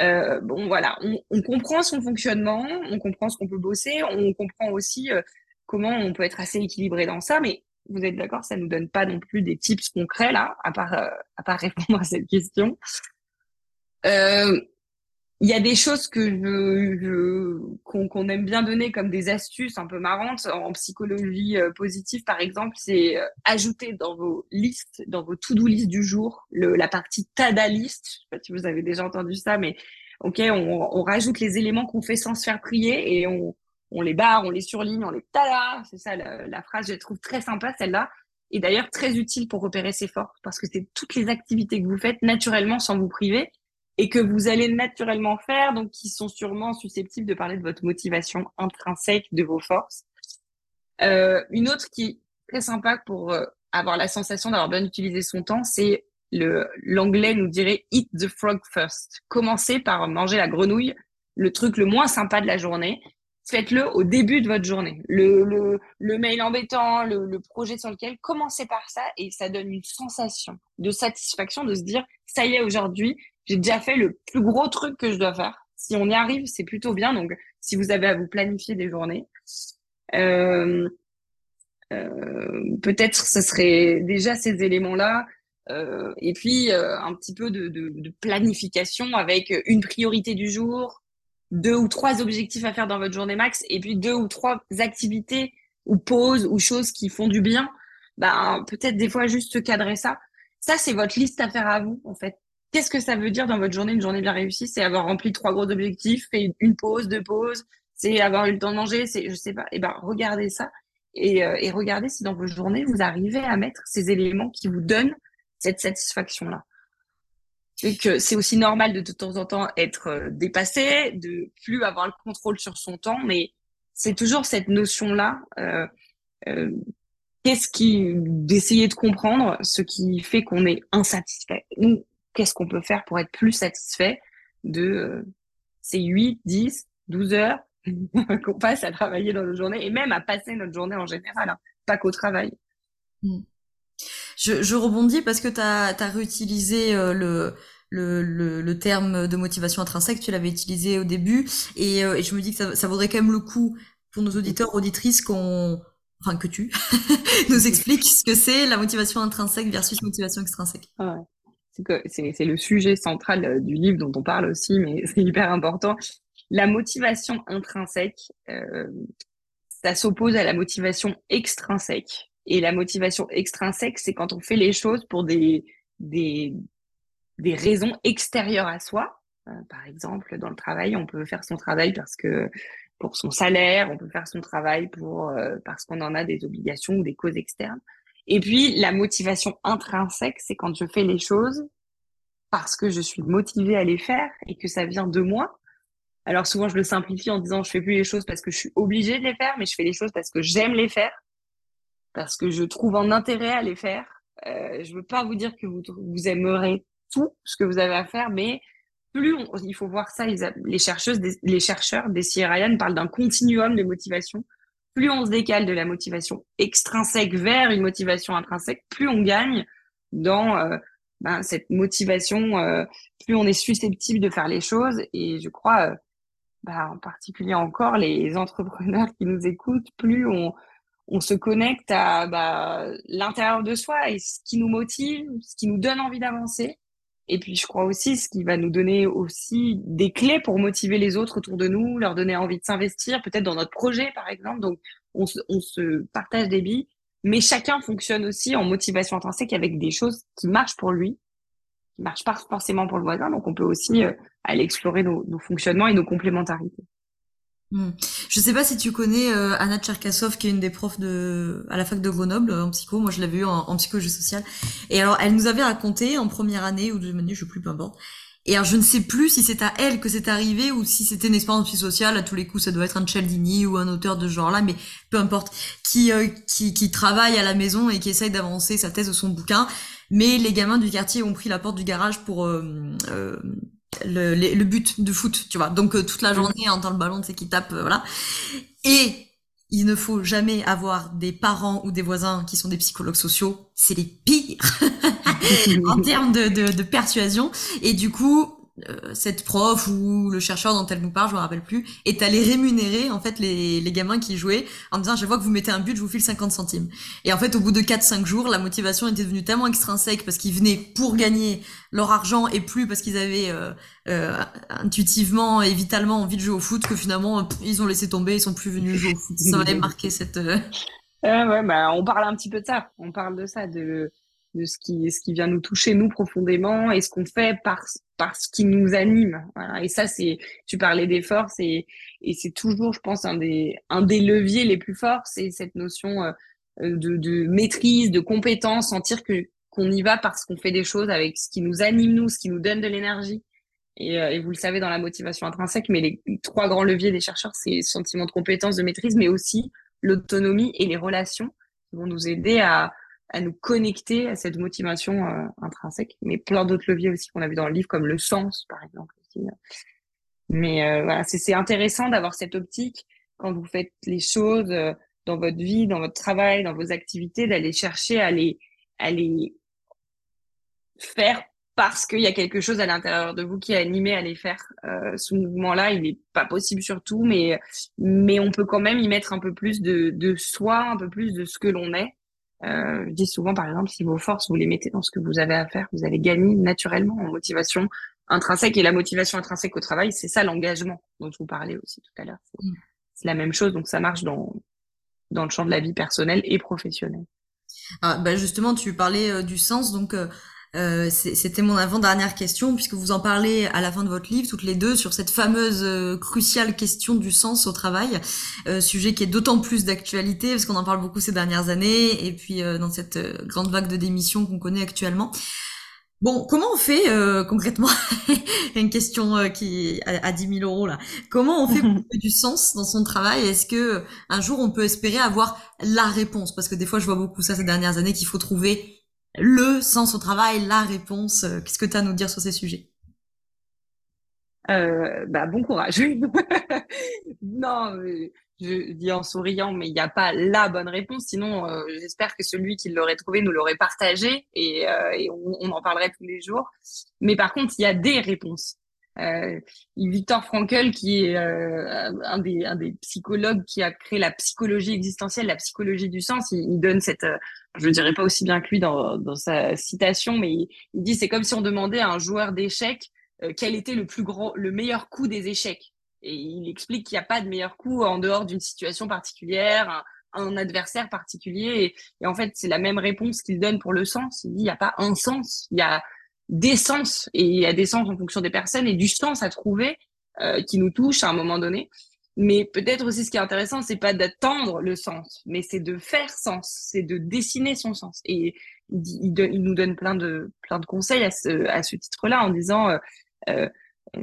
Euh, bon, voilà, on, comprend son fonctionnement, on comprend ce qu'on peut bosser, on comprend aussi euh, comment on peut être assez équilibré dans ça, mais vous êtes d'accord, ça nous donne pas non plus des tips concrets là, à part euh, à part répondre à cette question. Il y a des choses que je, je qu'on aime bien donner comme des astuces un peu marrantes en psychologie euh, positive par exemple, c'est ajouter dans vos listes, dans vos to-do list du jour, le, la partie tada list. Je sais pas si vous avez déjà entendu ça, mais ok, on, on rajoute les éléments qu'on fait sans se faire prier et on on les barre, on les surligne, on les tada. C'est ça la, phrase, je trouve très sympa celle-là. Et d'ailleurs très utile pour repérer ses forces parce que c'est toutes les activités que vous faites naturellement sans vous priver et que vous allez naturellement faire, donc qui sont sûrement susceptibles de parler de votre motivation intrinsèque, de vos forces. Euh, une autre qui est très sympa pour euh, avoir la sensation d'avoir bien utilisé son temps, c'est le l'anglais nous dirait eat the frog first. Commencez par manger la grenouille, le truc le moins sympa de la journée, faites-le au début de votre journée. Le, le, le mail embêtant, le, le, projet sur lequel, commencez par ça et ça donne une sensation de satisfaction de se dire, ça y est, aujourd'hui, j'ai déjà fait le plus gros truc que je dois faire. Si on y arrive, c'est plutôt bien. Donc, si vous avez à vous planifier des journées, euh, euh, peut-être ce serait déjà ces éléments-là. Euh, et puis, euh, un petit peu de, de, de planification avec une priorité du jour, deux ou trois objectifs à faire dans votre journée max et puis deux ou trois activités ou pauses ou choses qui font du bien, ben, peut-être des fois juste cadrer ça. Ça, c'est votre liste à faire à vous, en fait. Qu'est-ce que ça veut dire dans votre journée, une journée bien réussie? C'est avoir rempli trois gros objectifs, fait une pause, deux pauses, c'est avoir eu le temps de manger, c'est, je sais pas. Et eh ben, regardez ça et, euh, et regardez si dans votre journée, vous arrivez à mettre ces éléments qui vous donnent cette satisfaction-là que c'est aussi normal de, de temps en temps être euh, dépassé, de plus avoir le contrôle sur son temps, mais c'est toujours cette notion-là. Euh, euh, qu'est-ce qui d'essayer de comprendre ce qui fait qu'on est insatisfait qu'est-ce qu'on peut faire pour être plus satisfait de euh, ces 8, 10, 12 heures qu'on passe à travailler dans nos journées et même à passer notre journée en général, hein, pas qu'au travail. Hmm. Je, je, rebondis parce que tu as, as, réutilisé euh, le, le, le, le, terme de motivation intrinsèque, tu l'avais utilisé au début, et, euh, et, je me dis que ça, ça vaudrait quand même le coup pour nos auditeurs, auditrices, qu'on, enfin que tu nous expliques ce que c'est la motivation intrinsèque versus motivation extrinsèque. Ah ouais. C'est le sujet central euh, du livre dont on parle aussi, mais c'est hyper important. La motivation intrinsèque, euh, ça s'oppose à la motivation extrinsèque. Et la motivation extrinsèque, c'est quand on fait les choses pour des, des, des raisons extérieures à soi. Euh, par exemple, dans le travail, on peut faire son travail parce que pour son salaire, on peut faire son travail pour euh, parce qu'on en a des obligations ou des causes externes. Et puis la motivation intrinsèque, c'est quand je fais les choses parce que je suis motivée à les faire et que ça vient de moi. Alors souvent je le simplifie en disant je fais plus les choses parce que je suis obligée de les faire, mais je fais les choses parce que j'aime les faire, parce que je trouve un intérêt à les faire. Euh, je veux pas vous dire que vous vous aimerez tout ce que vous avez à faire, mais plus il faut voir ça, les, chercheuses, les chercheurs des Ryan parlent d'un continuum de motivation. Plus on se décale de la motivation extrinsèque vers une motivation intrinsèque, plus on gagne dans euh, ben, cette motivation, euh, plus on est susceptible de faire les choses. Et je crois, euh, ben, en particulier encore les entrepreneurs qui nous écoutent, plus on, se connecte à bah, l'intérieur de soi et ce qui nous motive, ce qui nous donne envie d'avancer. Et puis, je crois aussi ce qui va nous donner aussi des clés pour motiver les autres autour de nous, leur donner envie de s'investir, peut-être dans notre projet, par exemple. Donc, on se, partage des billes, mais chacun fonctionne aussi en motivation intrinsèque avec des choses qui marchent pour lui, qui marchent pas forcément pour le voisin. Donc, on peut aussi euh, aller explorer nos fonctionnements et nos complémentarités. Hmm. Je sais pas si tu connais euh, Anna Tcherkassov, qui est une des profs de à la fac de Grenoble en psycho. Moi, je l'avais eu en, psychologie sociale. Et alors, elle nous avait raconté en première année ou deuxième année, je sais plus, peu importe. Et alors, je ne sais plus si c'est à elle que c'est arrivé ou si c'était une expérience psychosociale. À tous les coups, ça doit être un Cialdini ou un auteur de ce genre-là, mais peu importe. Qui, euh, qui, qui travaille à la maison et qui essaye d'avancer sa thèse de son bouquin. Mais les gamins du quartier ont pris la porte du garage pour euh, le, but de foot, tu vois. Donc euh, toute la journée, en le ballon, c'est qui tape, euh, voilà. Et il ne faut jamais avoir des parents ou des voisins qui sont des psychologues sociaux. C'est les pires en termes de, de, persuasion. Et du coup, cette prof ou le chercheur dont elle nous parle, je me rappelle plus, est allé rémunérer en fait les, les gamins qui jouaient en disant je vois que vous mettez un but, je vous file 50 centimes. Et en fait au bout de 4-5 jours, la motivation était devenue tellement extrinsèque parce qu'ils venaient pour gagner leur argent et plus parce qu'ils avaient euh, euh, intuitivement et vitalement envie de jouer au foot que finalement ils ont laissé tomber, ils sont plus venus jouer au foot. Ça m'avait marqué cette... ouais, bah, on parle un petit peu de ça. On parle de ça, de de ce qui ce qui vient nous toucher nous profondément et ce qu'on fait par par ce qui nous anime voilà. et ça c'est tu parlais des forces et et c'est toujours je pense un des un des leviers les plus forts c'est cette notion euh, de, de maîtrise de compétence sentir que qu'on y va parce qu'on fait des choses avec ce qui nous anime nous ce qui nous donne de l'énergie et, euh, et, vous le savez dans la motivation intrinsèque mais les trois grands leviers des chercheurs c'est le sentiment de compétence de maîtrise mais aussi l'autonomie et les relations qui vont nous aider à à nous connecter à cette motivation euh, intrinsèque, mais plein d'autres leviers aussi qu'on a vu dans le livre, comme le sens, par exemple. Aussi. Mais euh, voilà, c'est intéressant d'avoir cette optique quand vous faites les choses euh, dans votre vie, dans votre travail, dans vos activités, d'aller chercher à les, à les faire parce qu'il y a quelque chose à l'intérieur de vous qui est animé à les faire. Euh, ce mouvement-là, il n'est pas possible sur tout, mais, mais on peut quand même y mettre un peu plus de, de soi, un peu plus de ce que l'on est. Euh, je dis souvent, par exemple, si vos forces, vous les mettez dans ce que vous avez à faire, vous allez gagner naturellement en motivation intrinsèque. Et la motivation intrinsèque au travail, c'est ça l'engagement dont vous parlez aussi tout à l'heure. C'est la même chose, donc ça marche dans, dans le champ de la vie personnelle et professionnelle. Ah, bah justement, tu parlais euh, du sens, donc euh, euh, c'était mon avant-dernière question, puisque vous en parlez à la fin de votre livre, toutes les deux, sur cette fameuse euh, cruciale question du sens au travail, euh, sujet qui est d'autant plus d'actualité, parce qu'on en parle beaucoup ces dernières années, et puis dans cette grande vague de démissions qu'on connaît actuellement. Bon, comment on fait concrètement Une question qui à, à 10 000 euros là. Comment on fait pour du sens dans son travail? Est-ce que un jour on peut espérer avoir la réponse? Parce que des fois, je vois beaucoup ça ces dernières années qu'il faut trouver le sens au travail, la réponse. Euh, qu'est-ce que tu as à nous dire sur ces sujets? Euh, bah, bon courage. non, euh, je dis en souriant, mais il n'y a pas la bonne réponse. Sinon, euh, j'espère que celui qui l'aurait trouvé nous l'aurait partagé et, on, en parlerait tous les jours. Mais par contre, il y a des réponses. Euh, Victor Frankl, qui est un, des, un des psychologues qui a créé la psychologie existentielle, la psychologie du sens, il, il donne cette, je ne dirais pas aussi bien que lui dans, dans sa citation, mais il, dit c'est comme si on demandait à un joueur d'échecs euh, quel était le plus grand, le meilleur coup des échecs. Et il explique qu'il n'y a pas de meilleur coup en dehors d'une situation particulière, un, un adversaire particulier. Et, en fait, c'est la même réponse qu'il donne pour le sens. Il dit il n'y a pas un sens, il y a des sens et il y a des sens en fonction des personnes et du sens à trouver euh, qui nous touche à un moment donné. Mais peut-être aussi ce qui est intéressant, c'est pas d'attendre le sens, mais c'est de faire sens, c'est de dessiner son sens. Et il, il, nous donne plein de plein de conseils à ce, à ce titre-là en disant euh, euh, euh,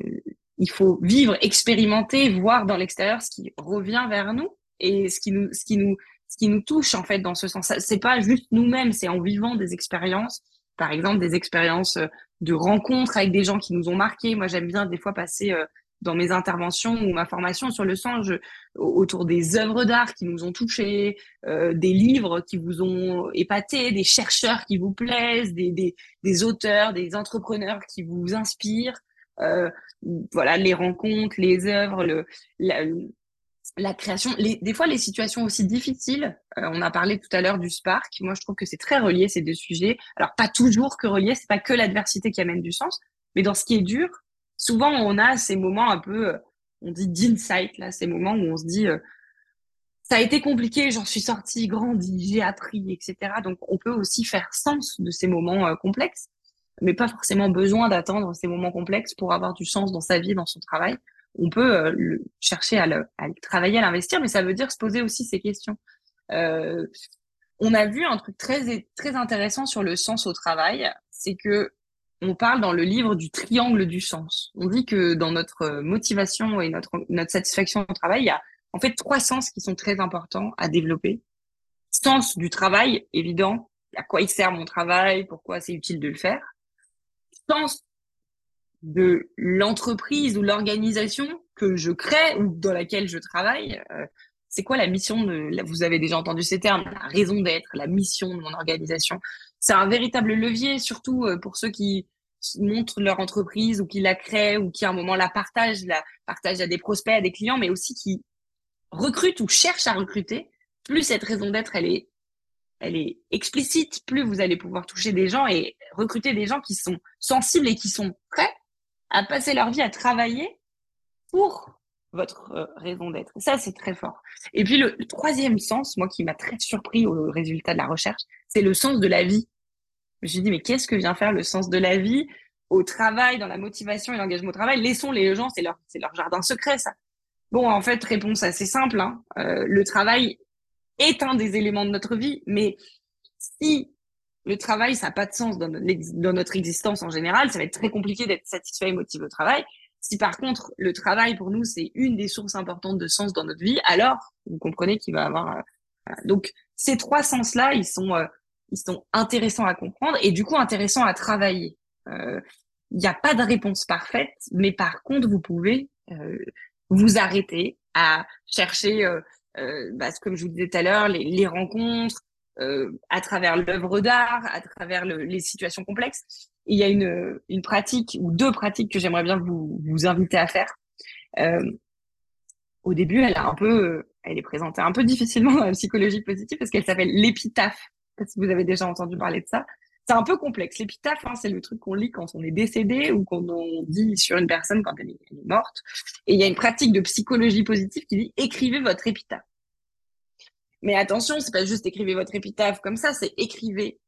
il faut vivre, expérimenter, voir dans l'extérieur ce qui revient vers nous et ce qui nous ce qui nous ce qui nous touche en fait dans ce sens. C'est pas juste nous-mêmes, c'est en vivant des expériences, par exemple des expériences de rencontres avec des gens qui nous ont marqués. Moi, j'aime bien des fois passer dans mes interventions ou ma formation sur le sens, autour des œuvres d'art qui nous ont touchés, euh, des livres qui vous ont épaté, des chercheurs qui vous plaisent, des, des, des auteurs, des entrepreneurs qui vous inspirent. Euh, voilà, les rencontres, les œuvres, le, la, la création, les, des fois les situations aussi difficiles. Euh, on a parlé tout à l'heure du Spark. Moi, je trouve que c'est très relié ces deux sujets. Alors pas toujours que relié, c'est pas que l'adversité qui amène du sens, mais dans ce qui est dur, souvent on a ces moments un peu, euh, on dit d'insight là, ces moments où on se dit euh, ça a été compliqué, j'en suis sortie, grandi, j'ai appris, etc. Donc on peut aussi faire sens de ces moments complexes, mais pas forcément besoin d'attendre ces moments complexes pour avoir du sens dans sa vie, dans son travail on peut euh, le, chercher à le, travailler, à l'investir, mais ça veut dire se poser aussi ces questions. Euh, on a vu un truc très très intéressant sur le sens au travail, c'est que on parle dans le livre du triangle du sens. On dit que dans notre motivation et notre notre satisfaction au travail, il y a en fait trois sens qui sont très importants à développer. Sens du travail, évident, à quoi il sert mon travail, pourquoi c'est utile de le faire. Sens de l'entreprise ou l'organisation que je crée ou dans laquelle je travaille. Euh, c'est quoi la mission de, vous avez déjà entendu ces termes, la raison d'être, la mission de mon organisation. C'est un véritable levier, surtout euh, pour ceux qui montrent leur entreprise ou qui la créent ou qui à un moment la partagent, la partagent à des prospects, à des clients, mais aussi qui recrutent ou cherchent à recruter. Plus cette raison d'être, elle est, elle est explicite, plus vous allez pouvoir toucher des gens et recruter des gens qui sont sensibles et qui sont prêts à passer leur vie à travailler pour votre euh, raison d'être. Ça, c'est très fort. Et puis le, troisième sens, moi qui m'a très surpris au résultat de la recherche, c'est le sens de la vie. Je me suis dit, mais qu'est-ce que vient faire le sens de la vie au travail, dans la motivation et l'engagement au travail? Laissons les gens, c'est leur, leur jardin secret, ça. Bon, en fait, réponse assez simple. Hein. Euh, le travail est un des éléments de notre vie, mais si le travail, ça n'a pas de sens dans notre, existence en général. Ça va être très compliqué d'être satisfait et motivé au travail. Si par contre, le travail, pour nous, c'est une des sources importantes de sens dans notre vie, alors vous comprenez qu'il va avoir... Euh, donc, ces trois sens-là, ils sont, euh, ils sont intéressants à comprendre et du coup intéressants à travailler. Euh, il n'y a pas de réponse parfaite, mais par contre, vous pouvez vous arrêter à chercher, bah, comme je vous disais tout à l'heure, les, les rencontres, euh, à travers l'œuvre d'art, à travers les situations complexes. il y a une, une pratique ou deux pratiques que j'aimerais bien vous, vous inviter à faire. Euh, au début, elle a un peu, elle est présentée un peu difficilement dans la psychologie positive parce qu'elle s'appelle l'épitaphe. Si vous avez déjà entendu parler de ça, c'est un peu complexe. L'épitaphe, hein, c'est le truc qu'on lit quand on est décédé ou qu'on dit sur une personne quand elle est morte. Et il y a une pratique de psychologie positive qui dit écrivez votre épitaphe. Mais attention, c'est pas juste écrivez votre épitaphe comme ça, c'est écrivez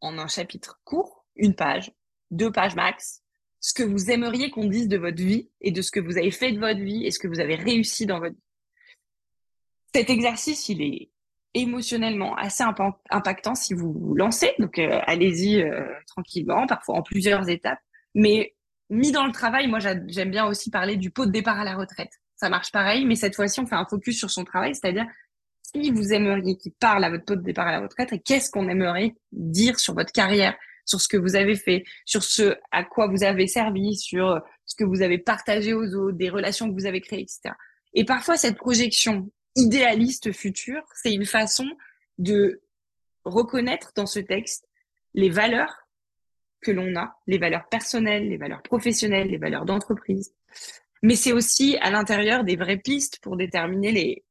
en un chapitre court, une page, deux pages max, ce que vous aimeriez qu'on dise de votre vie et de ce que vous avez fait de votre vie et ce que vous avez réussi dans votre vie. Cet exercice, il est émotionnellement assez impactant si vous vous lancez. Donc, euh, allez-y euh, tranquillement, parfois en plusieurs étapes. Mais mis dans le travail, moi, j'aime bien aussi parler du pot de départ à la retraite. Ça marche pareil, mais cette fois-ci, on fait un focus sur son travail, c'est-à-dire qui vous aimeriez qui parle à votre taux de départ à la retraite et qu'est-ce qu'on aimerait dire sur votre carrière, sur ce que vous avez fait, sur ce à quoi vous avez servi, sur ce que vous avez partagé aux autres, des relations que vous avez créées, etc. Et parfois, cette projection idéaliste future, c'est une façon de reconnaître dans ce texte les valeurs que l'on a, les valeurs personnelles, les valeurs professionnelles, les valeurs d'entreprise. Mais c'est aussi à l'intérieur des vraies pistes pour déterminer les,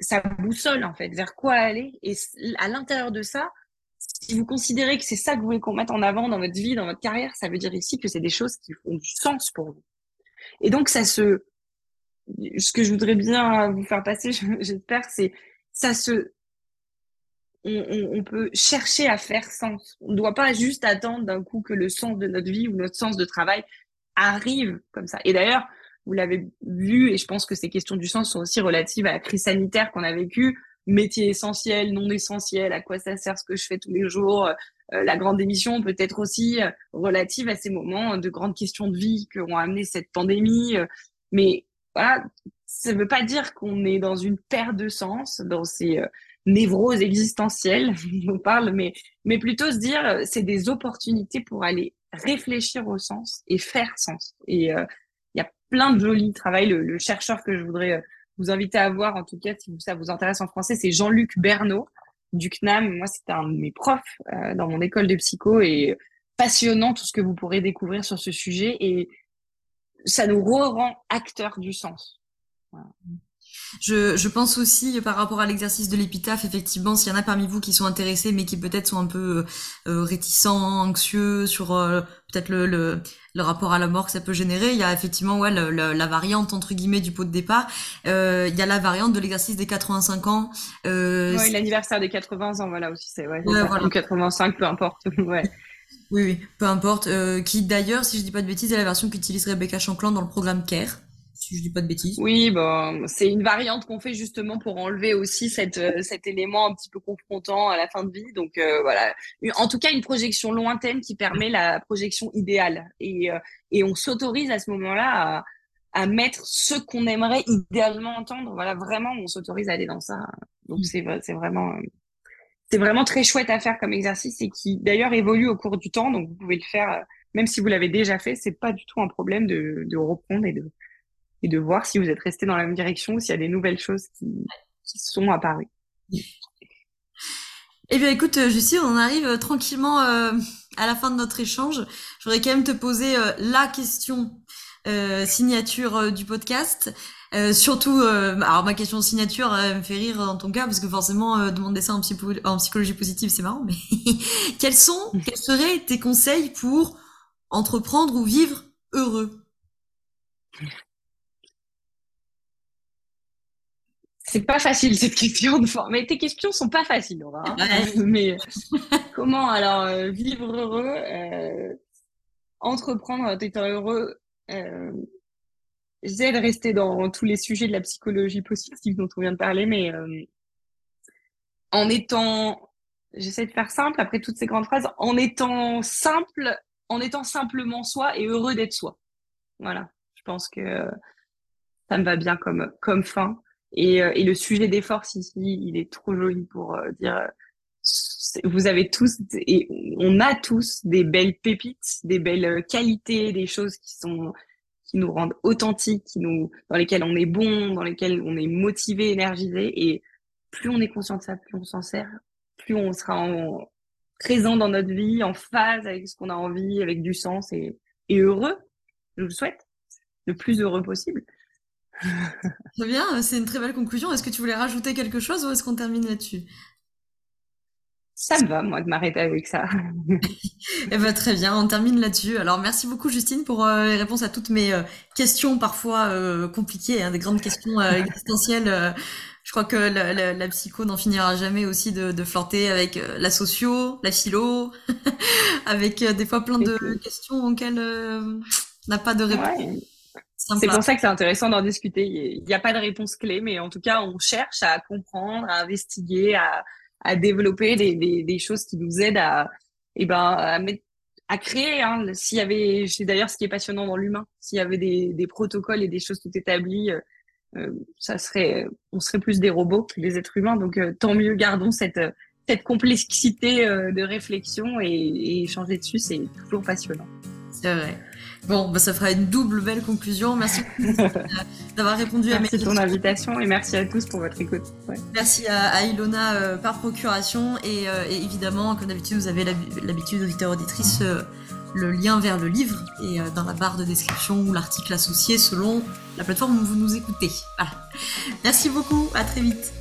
ça boussole en fait vers quoi aller. Et à l'intérieur de ça si vous considérez que c'est ça que vous voulez qu'on mette en avant dans votre vie dans votre carrière ça veut dire ici que c'est des choses qui font du sens pour vous. Et donc ça se ce que je voudrais bien vous faire passer j'espère c'est ça se on, peut chercher à faire sens. On ne doit pas juste attendre d'un coup que le sens de notre vie ou notre sens de travail arrive comme ça. Et d'ailleurs vous l'avez vu, et je pense que ces questions du sens sont aussi relatives à la crise sanitaire qu'on a vécue, métier essentiel, non essentiel, à quoi ça sert ce que je fais tous les jours, euh, la grande émission peut être aussi euh, relative à ces moments de grandes questions de vie que ont amené cette pandémie. Euh, mais voilà, ça ne veut pas dire qu'on est dans une perte de sens, dans ces névroses existentielles dont on parle, mais, mais plutôt se dire c'est des opportunités pour aller réfléchir au sens et faire sens. Et plein de jolis travaux. Le, chercheur que je voudrais vous inviter à voir, en tout cas, si ça vous intéresse en français, c'est Jean-Luc Bernot du CNAM. Moi, c'était un de mes profs dans mon école de psycho et passionnant tout ce que vous pourrez découvrir sur ce sujet et ça nous rend acteurs du sens. Je, je, pense aussi par rapport à l'exercice de l'épitaphe, effectivement, s'il y en a parmi vous qui sont intéressés, mais qui peut-être sont un peu euh, réticents, anxieux sur euh, peut-être le, le, le, rapport à la mort que ça peut générer, il y a effectivement ouais, la variante entre guillemets du pot de départ. Euh, il y a la variante de l'exercice des 85 ans. Euh, oui, l'anniversaire des 80 ans, voilà aussi, c'est ouais, ouais voilà. ou 85, peu importe. ouais. Oui, oui, peu importe. Euh, qui d'ailleurs, si je dis pas de bêtises, est la version qu'utilise Rebecca Shankland dans le programme CARE. Si je dis pas de bêtises. Oui, bon, c'est une variante qu'on fait justement pour enlever aussi cette, euh, cet élément un petit peu confrontant à la fin de vie. Donc euh, voilà, en tout cas une projection lointaine qui permet la projection idéale. Et, et on s'autorise à ce moment-là à, mettre ce qu'on aimerait idéalement entendre. Voilà, vraiment, on s'autorise à aller dans ça. Donc c'est c'est vraiment c'est vraiment très chouette à faire comme exercice et qui d'ailleurs évolue au cours du temps. Donc vous pouvez le faire, euh, même si vous l'avez déjà fait, c'est pas du tout un problème de, de reprendre et de, et de voir si vous êtes resté dans la même direction ou s'il y a des nouvelles choses qui, qui sont apparues. Eh bien, écoute, euh, Justine, on arrive euh, tranquillement à la fin de notre échange. Je voudrais quand même te poser la question signature du podcast. Euh, surtout, euh, alors ma question signature me fait rire dans ton cas parce que forcément euh, demander ça en, en psychologie positive c'est marrant. Mais quels sont, quels seraient tes conseils pour entreprendre ou vivre heureux? C'est pas facile cette question de Mais tes questions sont pas faciles, Laura. Hein. Mais comment alors vivre heureux, entreprendre, être heureux j'essaie de rester dans tous les sujets de la psychologie positive dont on vient de parler, mais euh, en étant, j'essaie de faire simple après toutes ces grandes phrases, en étant simple, en étant simplement soi et heureux d'être soi. Voilà, je pense que ça me va bien comme comme fin. Et, euh, et le sujet des forces ici, il est trop joli pour euh, dire vous avez tous et on a tous des belles pépites, des belles qualités, des choses qui sont qui nous rendent authentiques, qui nous, dans lesquels on est bon, dans lesquels on est motivé, énergisé. Et plus on est conscient de ça, plus on s'en sert, plus on sera en, présent dans notre vie, en phase avec ce qu'on a envie, avec du sens et, et heureux. Je vous le souhaite. Le plus heureux possible. Très bien, c'est une très belle conclusion. Est-ce que tu voulais rajouter quelque chose ou est-ce qu'on termine là-dessus? Ça me va, moi, de m'arrêter avec ça. eh ben, très bien, on termine là-dessus. Alors, merci beaucoup, Justine, pour euh, les réponses à toutes mes euh, questions, parfois euh, compliquées, hein, des grandes questions existentielles. je crois que la, la, psycho n'en finira jamais aussi de, de flirter avec la socio, la philo, avec des fois plein de questions auxquelles on n'a pas de réponse. C'est pour ça que c'est intéressant d'en discuter. Il n'y a pas de réponse clé, mais en tout cas, on cherche à comprendre, à investiguer, à, à développer des, des, des, choses qui nous aident à, eh ben, à, mettre, à créer. Hein, s'il y avait, c'est d'ailleurs ce qui est passionnant dans l'humain, s'il y avait des, des, protocoles et des choses tout établies, euh, euh ça serait, on serait plus des robots que des êtres humains. Donc euh, tant mieux, gardons cette cette complexité euh, de réflexion et, et échanger dessus, c'est toujours passionnant. C'est vrai. Bon, bah, ça fera une double belle conclusion. Merci d'avoir répondu à mes questions. Merci ton invitation et merci à tous pour votre écoute. Merci à, Ilona euh, par procuration euh, et, évidemment, comme d'habitude, vous avez l'habitude, auditeur auditrice, euh, le lien vers le livre et dans la barre de description ou l'article associé selon la plateforme où vous nous écoutez. Voilà. Merci beaucoup, à très vite.